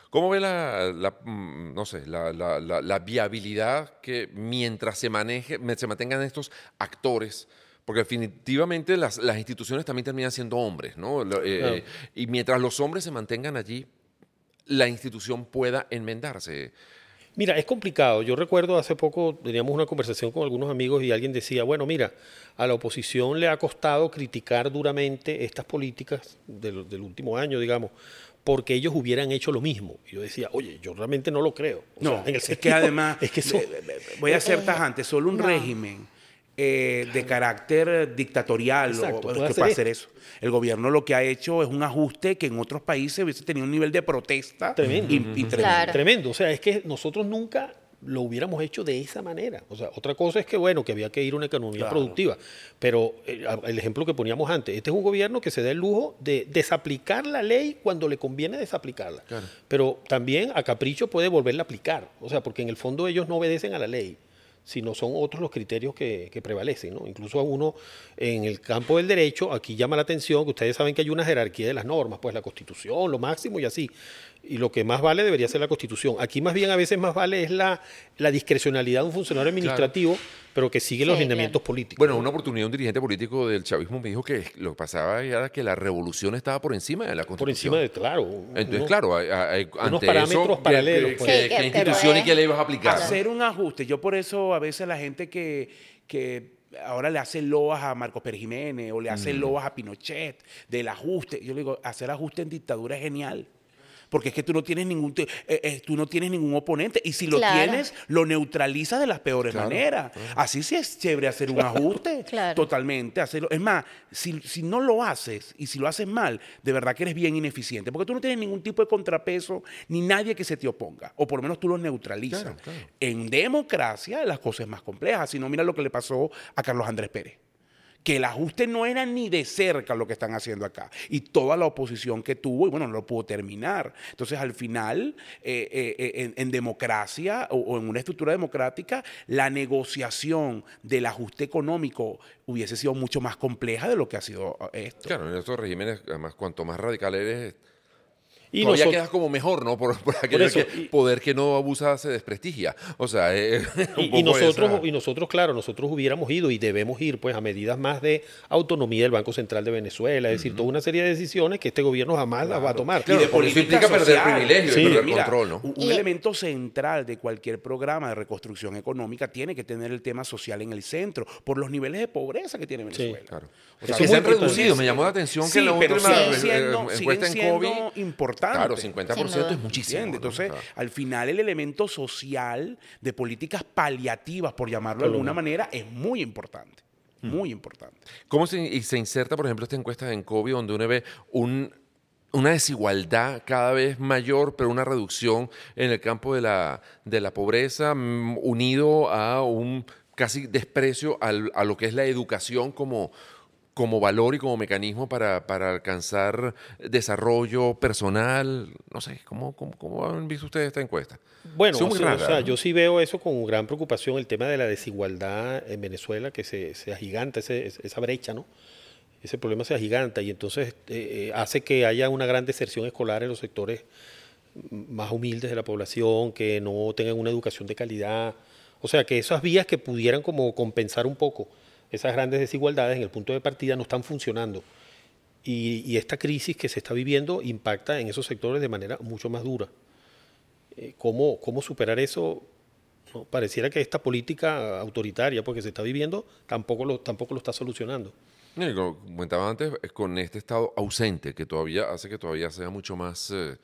¿Cómo ve la, la, mm, no sé, la, la- la- la viabilidad que mientras se maneje, se mantengan estos actores? Porque definitivamente las, las instituciones también terminan siendo hombres, ¿no? Eh, Claro. y mientras los hombres se mantengan allí, la institución pueda enmendarse. Mira, es complicado. Yo recuerdo hace poco teníamos una conversación con algunos amigos y alguien decía, bueno, mira, a la oposición le ha costado criticar duramente estas políticas del, del último año, digamos, porque ellos hubieran hecho lo mismo. Y yo decía, oye, yo realmente no lo creo. O No, sea, en el es que sentido- además, es que eso- voy a ser tajante, solo un No. régimen eh, de carácter dictatorial Exacto, o, puede que hacer puede hacer eso. El gobierno lo que ha hecho es un ajuste que en otros países hubiese tenido un nivel de protesta Tremendo. y- y tremendo. Claro. Tremendo. O sea, es que nosotros nunca lo hubiéramos hecho de esa manera. O sea, otra cosa es que, bueno, que había que ir a una economía Claro. productiva. Pero eh, el ejemplo que poníamos antes, este es un gobierno que se da el lujo de desaplicar la ley cuando le conviene desaplicarla. Claro. Pero también a capricho puede volverla a aplicar. O sea, porque en el fondo ellos no obedecen a la ley sino son otros los criterios que, que prevalecen. ¿no? Incluso a uno en el campo del derecho, aquí llama la atención que ustedes saben que hay una jerarquía de las normas, pues la constitución, lo máximo y así. Y lo que más vale debería ser la constitución. Aquí más bien a veces más vale es la, la discrecionalidad de un funcionario administrativo, pero que sigue los lineamientos claro. políticos. Bueno, una oportunidad, un dirigente político del chavismo me dijo que lo que pasaba era que la revolución estaba por encima de la por constitución. encima de, claro. Entonces, claro, hay, hay- ante parámetros eso, ¿qué- paralelos, ¿qué, pues. qué- Sí, qué que- que institución y puedes- qué le ibas a aplicar? Hacer un ajuste. Yo por eso a veces la gente que, que ahora le hace loas a Marcos Pérez Jiménez o le hace loas a Pinochet del ajuste. Yo le digo, hacer ajuste en dictadura es genial. Porque es que tú no tienes ningún eh, eh, tú no tienes ningún oponente y si lo Claro. tienes lo neutralizas de las peores Claro, maneras. Así sí es chévere hacer un ajuste. Claro. Totalmente. Hacerlo. Es más, si, si no lo haces y si lo haces mal, de verdad que eres bien ineficiente. Porque tú no tienes ningún tipo de contrapeso ni nadie que se te oponga. O por lo menos tú los neutralizas. Claro, claro. En democracia las cosas más complejas. Si no, mira lo que le pasó a Carlos Andrés Pérez. Que el ajuste no era ni de cerca lo que están haciendo acá. Y toda la oposición que tuvo, y bueno, no lo pudo terminar. Entonces, al final, eh, eh, eh, en, democracia o, o en una estructura democrática, la negociación del ajuste económico hubiese sido mucho más compleja de lo que ha sido esto. Claro, en estos regímenes, además, cuanto más radical eres, y todavía nosotros- quedas como mejor, ¿no? Por, por eso, que y- poder que no abusa se desprestigia. O sea, eh, un Y, y poco nosotros, esa- y nosotros, claro, nosotros hubiéramos ido y debemos ir pues a medidas más de autonomía del Banco Central de Venezuela, es decir, toda una serie de decisiones que este gobierno jamás las va a tomar. Claro, y de porque eso política implica perder privilegios y Sí. perder Mira, control, ¿no? Un, un Y- elemento central de cualquier programa de reconstrucción económica tiene que tener el tema social en el centro, por los niveles de pobreza que tiene Venezuela. Claro. O que Eso es se han muy importante. reducido. Me llamó la atención Sí, que la última siguen eh, siendo, eh, siguen encuesta en siendo COVID. Importantes. Claro, 50% Sin duda. es muchísimo. Entonces, al final el elemento social de políticas paliativas, por llamarlo de alguna manera, es muy importante. Muy importante. ¿Cómo se, y se inserta, por ejemplo, esta encuesta en COVID donde uno ve un, una desigualdad cada vez mayor, pero una reducción en el campo de la, de la pobreza, mm, unido a un casi desprecio al- a lo que es la educación como, como valor y como mecanismo para, para alcanzar desarrollo personal? No sé, ¿cómo, cómo, cómo han visto ustedes esta encuesta? Bueno, o sea, o sea, yo sí veo eso con gran preocupación, el tema de la desigualdad en Venezuela, que se, se agiganta ese- esa brecha, ¿no? Ese problema se agiganta y entonces eh, eh, hace que haya una gran deserción escolar en los sectores más humildes de la población, que no tengan una educación de calidad. O sea, que esas vías que pudieran como compensar un poco esas grandes desigualdades en el punto de partida no están funcionando. Y, esta crisis que se está viviendo impacta en esos sectores de manera mucho más dura. Eh, ¿cómo, ¿Cómo superar eso? No, pareciera que esta política autoritaria porque se está viviendo tampoco lo, tampoco lo está solucionando. Como comentaba antes, con este estado ausente que todavía hace que todavía sea mucho más, eh,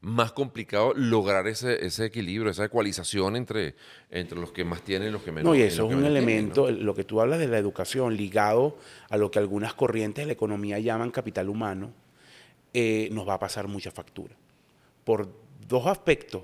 más complicado lograr ese, ese equilibrio, esa ecualización entre, entre los que más tienen y los que menos No, y eso es un tienen, elemento, ¿no? lo que tú hablas de la educación, ligado a lo que algunas corrientes de la economía llaman capital humano, eh, nos va a pasar mucha factura. Por dos aspectos.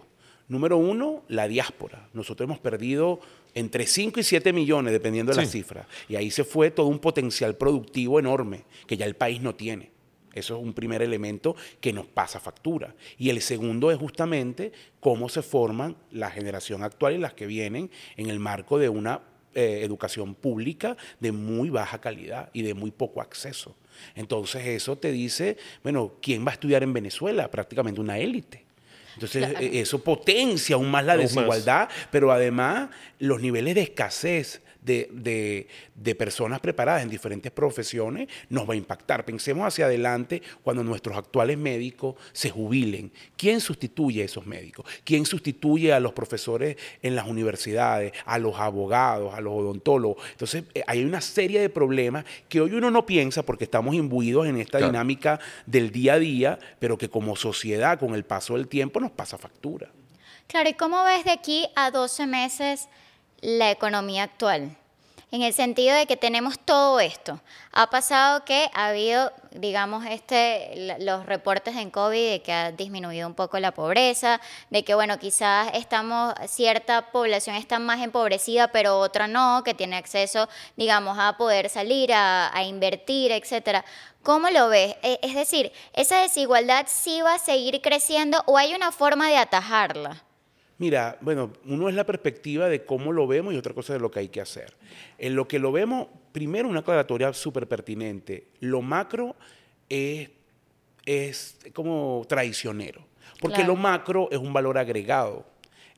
Número uno, la diáspora. Nosotros hemos perdido entre 5 y 7 millones, dependiendo de la cifra. Y ahí se fue todo un potencial productivo enorme que ya el país no tiene. Eso es un primer elemento que nos pasa factura. Y el segundo es justamente cómo se forman la generación actual y las que vienen en el marco de una eh, educación pública de muy baja calidad y de muy poco acceso. Entonces eso te dice, bueno, ¿quién va a estudiar en Venezuela? Prácticamente una élite. Entonces e, eso potencia aún más la desigualdad, pero además los niveles de escasez de, personas preparadas en diferentes profesiones nos va a impactar. Pensemos hacia adelante cuando nuestros actuales médicos se jubilen. ¿Quién sustituye a esos médicos? ¿Quién sustituye a los profesores en las universidades, a los abogados, a los odontólogos? Entonces eh, hay una serie de problemas que hoy uno no piensa porque estamos imbuidos en esta dinámica del día a día, pero que como sociedad con el paso del tiempo nos pasa factura. Claro, ¿y cómo ves de aquí a 12 meses? La economía actual. En el sentido de que tenemos todo esto. Ha pasado que ha habido, digamos, este, los reportes en COVID de que ha disminuido un poco la pobreza, de que, bueno, quizás estamos, cierta población está más empobrecida, pero otra no, que tiene acceso, digamos, a poder salir, a, a invertir, etcétera. ¿Cómo lo ves? E, es decir, ¿esa desigualdad sí va a seguir creciendo o hay una forma de atajarla? Mira, bueno, uno es la perspectiva de cómo lo vemos y otra cosa de lo que hay que hacer. En lo que lo vemos, primero una aclaratoria súper pertinente. Lo macro es, es como traicionero, porque lo macro es un valor agregado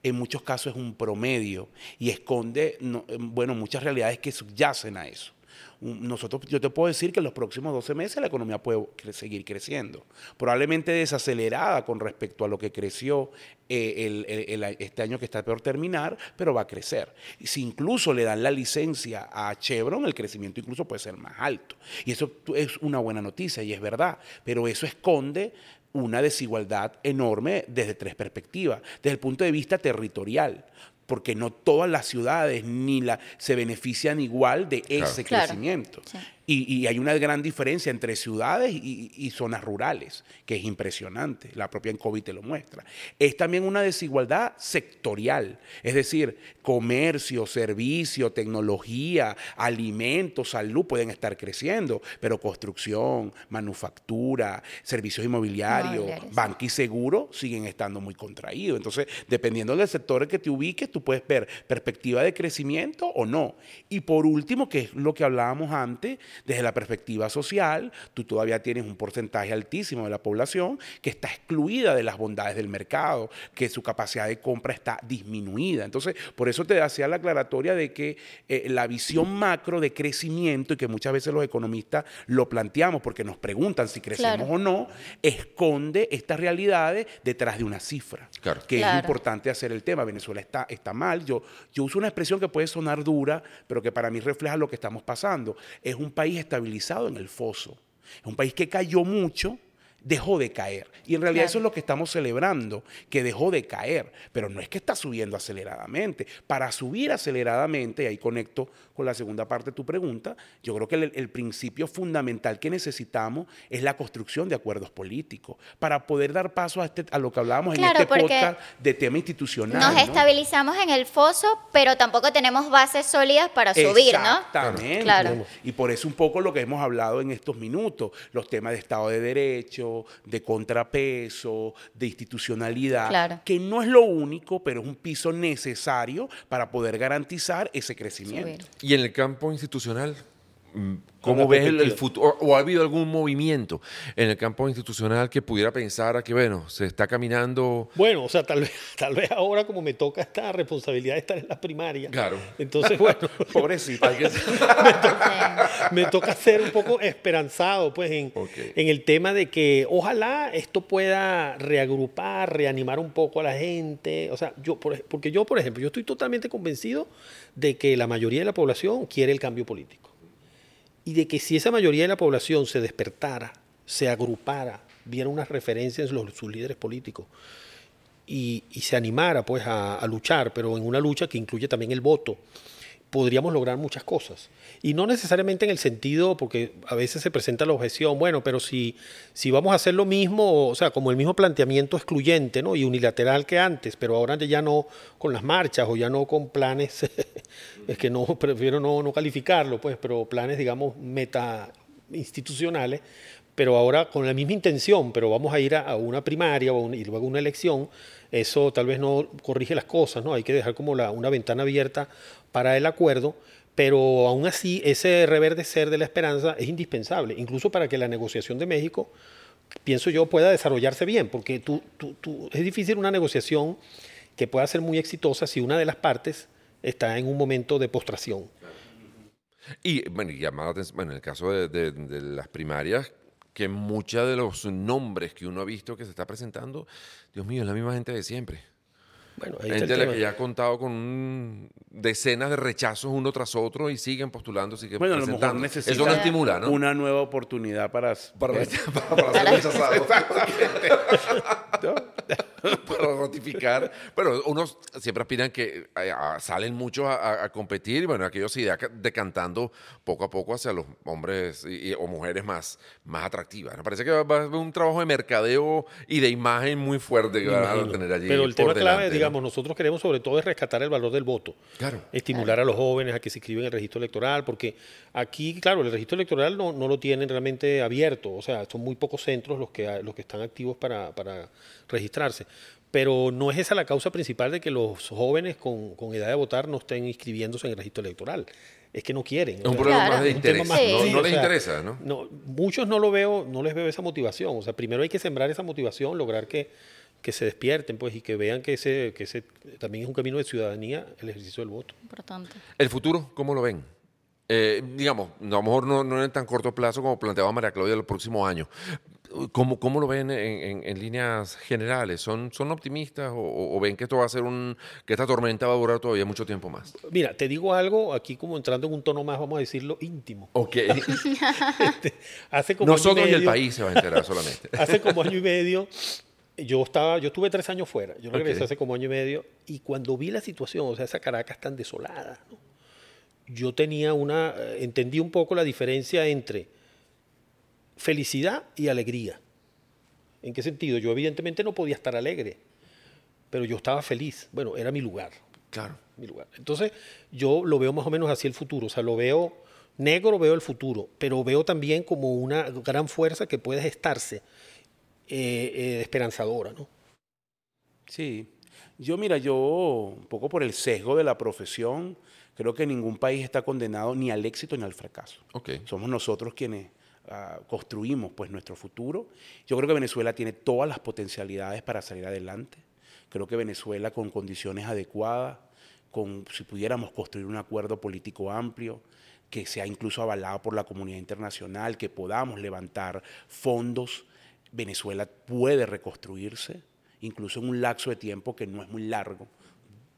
en muchos casos es un promedio y esconde, bueno, muchas realidades que subyacen a eso nosotros, yo te puedo decir que en los próximos 12 meses la economía puede seguir creciendo. Probablemente desacelerada con respecto a lo que creció eh, este año que está por terminar, pero va a crecer. si incluso le dan la licencia a Chevron, el crecimiento incluso puede ser más alto. Y eso es una buena noticia y es verdad, pero eso esconde una desigualdad enorme desde tres perspectivas. Desde el punto de vista territorial, porque no todas las ciudades ni la, se benefician igual de ese crecimiento. Y, hay una gran diferencia entre ciudades y, zonas rurales, que es impresionante. La propia COVID te lo muestra. Es también una desigualdad sectorial, es decir, comercio, servicio, tecnología, alimentos, salud pueden estar creciendo, pero construcción, manufactura, servicios inmobiliarios, banco y seguro siguen estando muy contraídos. Entonces, dependiendo del sector en que te ubiques, tú puedes ver perspectiva de crecimiento o no. Y por último, que es lo que hablábamos antes, desde la perspectiva social, tú todavía tienes un porcentaje altísimo de la población que está excluida de las bondades del mercado, que su capacidad de compra está disminuida. Entonces, por eso te hacía la aclaratoria de que eh, la visión macro de crecimiento, y que muchas veces los economistas lo planteamos porque nos preguntan si crecemos o no, esconde estas realidades detrás de una cifra, que es importante hacer el tema. Venezuela está, está mal. Yo, yo uso una expresión que puede sonar dura, pero que para mí refleja lo que estamos pasando. Es un país estabilizado en el foso. Es un país que cayó mucho, dejó de caer. Y en realidad eso es lo que estamos celebrando, que dejó de caer, pero no es que está subiendo aceleradamente. Para subir aceleradamente, y ahí conecto con la segunda parte de tu pregunta, yo creo que el, principio fundamental que necesitamos es la construcción de acuerdos políticos para poder dar paso a, este, a lo que hablábamos en este podcast de tema institucional. Nos estabilizamos en el foso, pero tampoco tenemos bases sólidas para subir, ¿no? Exactamente. Claro. Y por eso un poco lo que hemos hablado en estos minutos, los temas de Estado de Derecho, de contrapeso, de institucionalidad, que no es lo único, pero es un piso necesario para poder garantizar ese crecimiento. Y en el campo institucional, ¿Cómo ves el, futuro? O, ha habido algún movimiento en el campo institucional que pudiera pensar a que, bueno, se está caminando? Bueno, o sea, tal vez, tal vez ahora como me toca esta responsabilidad de estar en la primaria. Claro. Entonces, bueno. Pobrecita. me, toca, me, toca, ser un poco esperanzado, pues, en, en el tema de que ojalá esto pueda reagrupar, reanimar un poco a la gente. O sea, yo, porque yo, por ejemplo, yo estoy totalmente convencido de que la mayoría de la población quiere el cambio político y de que si esa mayoría de la población se despertara, se agrupara, viera una referencia en sus líderes políticos y, se animara pues a, luchar, pero en una lucha que incluye también el voto, podríamos lograr muchas cosas. Y no necesariamente en el sentido, porque a veces se presenta la objeción, bueno, pero si, si vamos a hacer lo mismo, o sea, como el mismo planteamiento excluyente ¿no? y unilateral que antes, pero ahora ya no con las marchas o ya no con planes, es que no, prefiero no, no calificarlo, pues, pero planes, digamos, meta institucionales, pero ahora con la misma intención, pero vamos a ir a, una primaria o y luego a una elección, eso tal vez no corrige las cosas, ¿no? Hay que dejar como la, una ventana abierta para el acuerdo, pero aún así ese reverdecer de la esperanza es indispensable, incluso para que la negociación de México, pienso yo, pueda desarrollarse bien, porque es difícil una negociación que pueda ser muy exitosa si una de las partes está en un momento de postración. Y bueno, llamado, bueno en el caso de, de las primarias, que muchos de los nombres que uno ha visto que se está presentando, Dios mío, es la misma gente de siempre. Bueno, gente la que ya ha contado con decenas de rechazos uno tras otro y siguen postulando, siguen bueno, presentando. Eso no estimula, ¿no? Una nueva oportunidad para, para, para, para, ser rechazado. para ratificar. Pero unos siempre aspiran que eh, salen muchos a, competir y bueno, aquellos ideas decantando poco a poco hacia los hombres o mujeres más, más atractivas. Me parece que va, a haber un trabajo de mercadeo y de imagen muy fuerte que van a tener allí. Pero el tema clave, digamos, nosotros queremos sobre todo es rescatar el valor del voto. Claro. Estimular a los jóvenes a que se inscriben en el registro electoral, porque aquí, claro, el registro electoral no, no lo tienen realmente abierto. O sea, son muy pocos centros los que, los que están activos para, para registrarse pero no es esa la causa principal de que los jóvenes con, edad de votar no estén inscribiéndose en el registro electoral. Es que no quieren. Es un problema más de interés. no, les interesa, ¿no? ¿no? Muchos no lo veo, no les veo esa motivación. O sea, primero hay que sembrar esa motivación, lograr que, que se despierten, pues, y que vean que ese, que ese también es un camino de ciudadanía el ejercicio del voto. Importante. ¿El futuro cómo lo ven? Eh, digamos, a lo mejor no, no, en tan corto plazo como planteaba María Claudia los próximos años, ¿Cómo, ¿Cómo, lo ven en, líneas generales? ¿Son, son optimistas o, ven que esto va a ser un. que esta tormenta va a durar todavía mucho tiempo más? Mira, te digo algo, aquí como entrando en un tono más, vamos a decirlo, íntimo. Ok. Este, hace como Nosotros y, y el país se va a enterar solamente. hace como año y medio. Yo estaba, yo estuve tres años fuera, yo regresé hace como año y medio, y cuando vi la situación, o sea, esa Caracas tan desolada, yo tenía una, eh, entendí un poco la diferencia entre felicidad y alegría. ¿En qué sentido? Yo evidentemente no podía estar alegre, pero yo estaba feliz. Bueno, era mi lugar. Claro. Mi lugar. Entonces, yo lo veo más o menos así el futuro. O sea, lo veo negro, veo el futuro, pero veo también como una gran fuerza que puede gestarse eh, eh, esperanzadora, ¿no? Sí. Yo, mira, yo, un poco por el sesgo de la profesión, creo que ningún país está condenado ni al éxito ni al fracaso. Okay. Somos nosotros quienes Ah, construimos pues nuestro futuro. Yo creo que Venezuela tiene todas las potencialidades para salir adelante. Creo que Venezuela con condiciones adecuadas, con si pudiéramos construir un acuerdo político amplio, que sea incluso avalado por la comunidad internacional, que podamos levantar fondos, Venezuela puede reconstruirse, incluso en un lapso de tiempo que no es muy largo,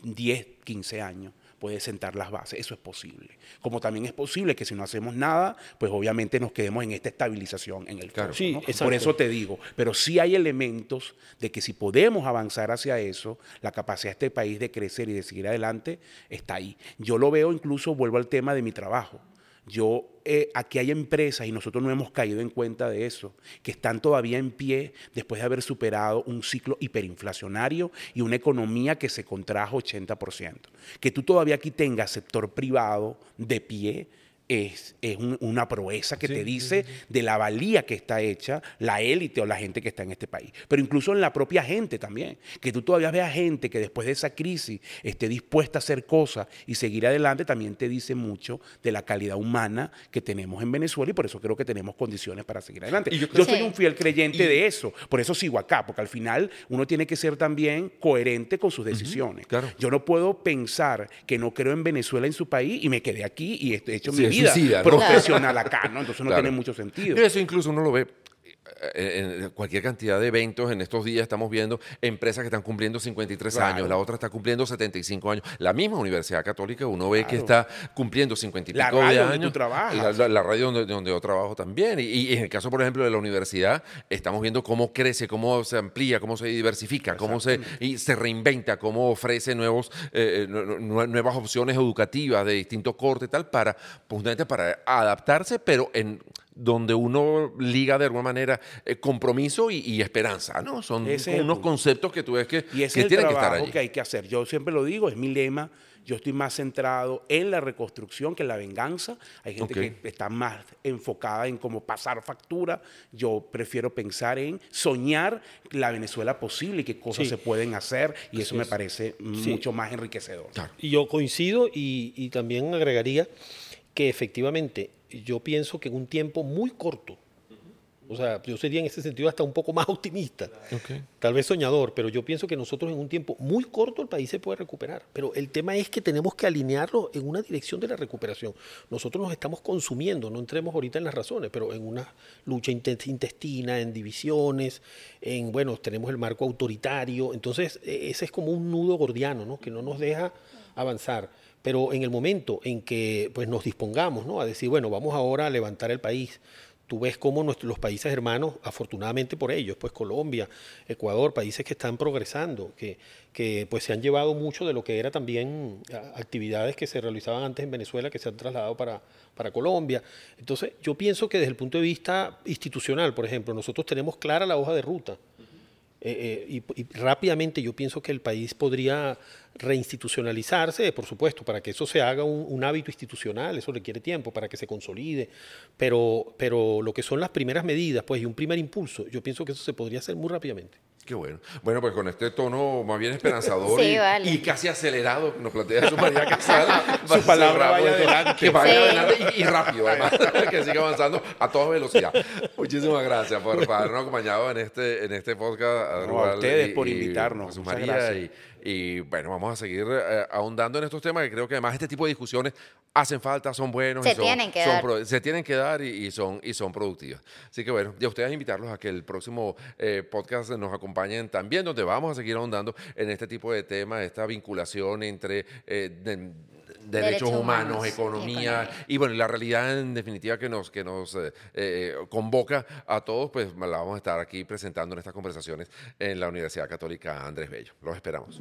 10, 15 años puede sentar las bases. Eso es posible. Como también es posible que si no hacemos nada, pues obviamente nos quedemos en esta estabilización en el claro. Por eso te digo, pero sí hay elementos de que si podemos avanzar hacia eso, la capacidad de este país de crecer y de seguir adelante está ahí. Yo lo veo incluso, vuelvo al tema de mi trabajo. Yo, eh, aquí hay empresas, y nosotros no hemos caído en cuenta de eso, que están todavía en pie después de haber superado un ciclo hiperinflacionario y una economía que se contrajo 80%. Que tú todavía aquí tengas sector privado de pie, es, una proeza que te dice de la valía que está hecha la élite o la gente que está en este país. Pero incluso en la propia gente también. Que tú todavía veas gente que después de esa crisis esté dispuesta a hacer cosas y seguir adelante, también te dice mucho de la calidad humana que tenemos en Venezuela y por eso creo que tenemos condiciones para seguir adelante. yo, soy un fiel creyente de eso. Por eso sigo acá, porque al final uno tiene que ser también coherente con sus decisiones. Yo no puedo pensar que no creo en Venezuela en su país y me quedé aquí y he hecho mi vida profesional acá, ¿no? Entonces no tiene mucho sentido. Eso incluso uno lo ve en cualquier cantidad de eventos en estos días estamos viendo empresas que están cumpliendo 53 Claro. años, la otra está cumpliendo 75 años. La misma Universidad Católica, uno ve que está cumpliendo 50 y La pico de radio años. donde tú trabajas. La, radio donde, donde yo trabajo también. Y, y en el caso, por ejemplo, de la universidad, estamos viendo cómo crece, cómo se amplía, cómo se diversifica, cómo se, y se reinventa, cómo ofrece nuevos, eh, nu- nuevas opciones educativas de distinto corte y tal, para, justamente para adaptarse, pero en donde uno liga de alguna manera eh, compromiso y, y esperanza, ¿no? Son Ese unos conceptos que tú ves que, Y ese que es el tienen que estar trabajo allí. que hay que hacer. Yo siempre lo digo, es mi lema. Yo estoy más centrado en la reconstrucción que en la venganza. Hay gente que está más enfocada en cómo pasar factura. Yo prefiero pensar en soñar la Venezuela posible y qué cosas Sí. se pueden hacer. Y Así eso me parece Sí. mucho más enriquecedor. Y yo coincido y, y también agregaría que efectivamente yo pienso que en un tiempo muy corto, o sea, yo sería en ese sentido hasta un poco más optimista, tal vez soñador, pero yo pienso que nosotros en un tiempo muy corto el país se puede recuperar. Pero el tema es que tenemos que alinearlo en una dirección de la recuperación. Nosotros nos estamos consumiendo, no entremos ahorita en las razones, pero en una lucha inte- intestina, en divisiones, en, bueno, tenemos el marco autoritario. Entonces, e- ese es como un nudo gordiano, ¿no? Que no nos deja avanzar. Pero en el momento en que pues, nos dispongamos ¿no? a decir, bueno, vamos ahora a levantar el país, tú ves cómo los países hermanos, afortunadamente por ellos, pues Colombia, Ecuador, países que están progresando, que, que pues se han llevado mucho de lo que era también actividades que se realizaban antes en Venezuela, que se han trasladado para, para Colombia. Entonces, yo pienso que desde el punto de vista institucional, por ejemplo, nosotros tenemos clara la hoja de ruta. Eh, eh, y, y rápidamente yo pienso que el país podría reinstitucionalizarse, por supuesto, para que eso se haga un, un hábito institucional, eso requiere tiempo para que se consolide, pero, pero lo que son las primeras medidas pues, y un primer impulso, yo pienso que eso se podría hacer muy rápidamente. Qué bueno. Bueno, pues con este tono más bien esperanzador Sí, y, vale. y casi acelerado que nos plantea su María Casal. Su palabra vaya adelante. Que vaya Sí. adelante y, y rápido, además, que siga avanzando a toda velocidad. Muchísimas gracias por, habernos acompañado en este, en este podcast. a ustedes y- por y invitarnos. Jesús María. gracias. Y, y, bueno, vamos a seguir eh, ahondando en estos temas que creo que además este tipo de discusiones hacen falta, son buenos. Se y son- tienen que son dar. pro- se tienen que dar y, y son, y son productivas. Así que bueno, y a ustedes invitarlos a que el próximo eh, podcast nos acompañen también, donde vamos a seguir ahondando en este tipo de temas, esta vinculación entre eh, de- derechos, Derechos humanos, humanos, economía, economía. y bueno, la realidad en definitiva que nos, que nos eh, eh, convoca a todos, pues la vamos a estar aquí presentando en estas conversaciones en la Universidad Católica Andrés Bello. Los esperamos.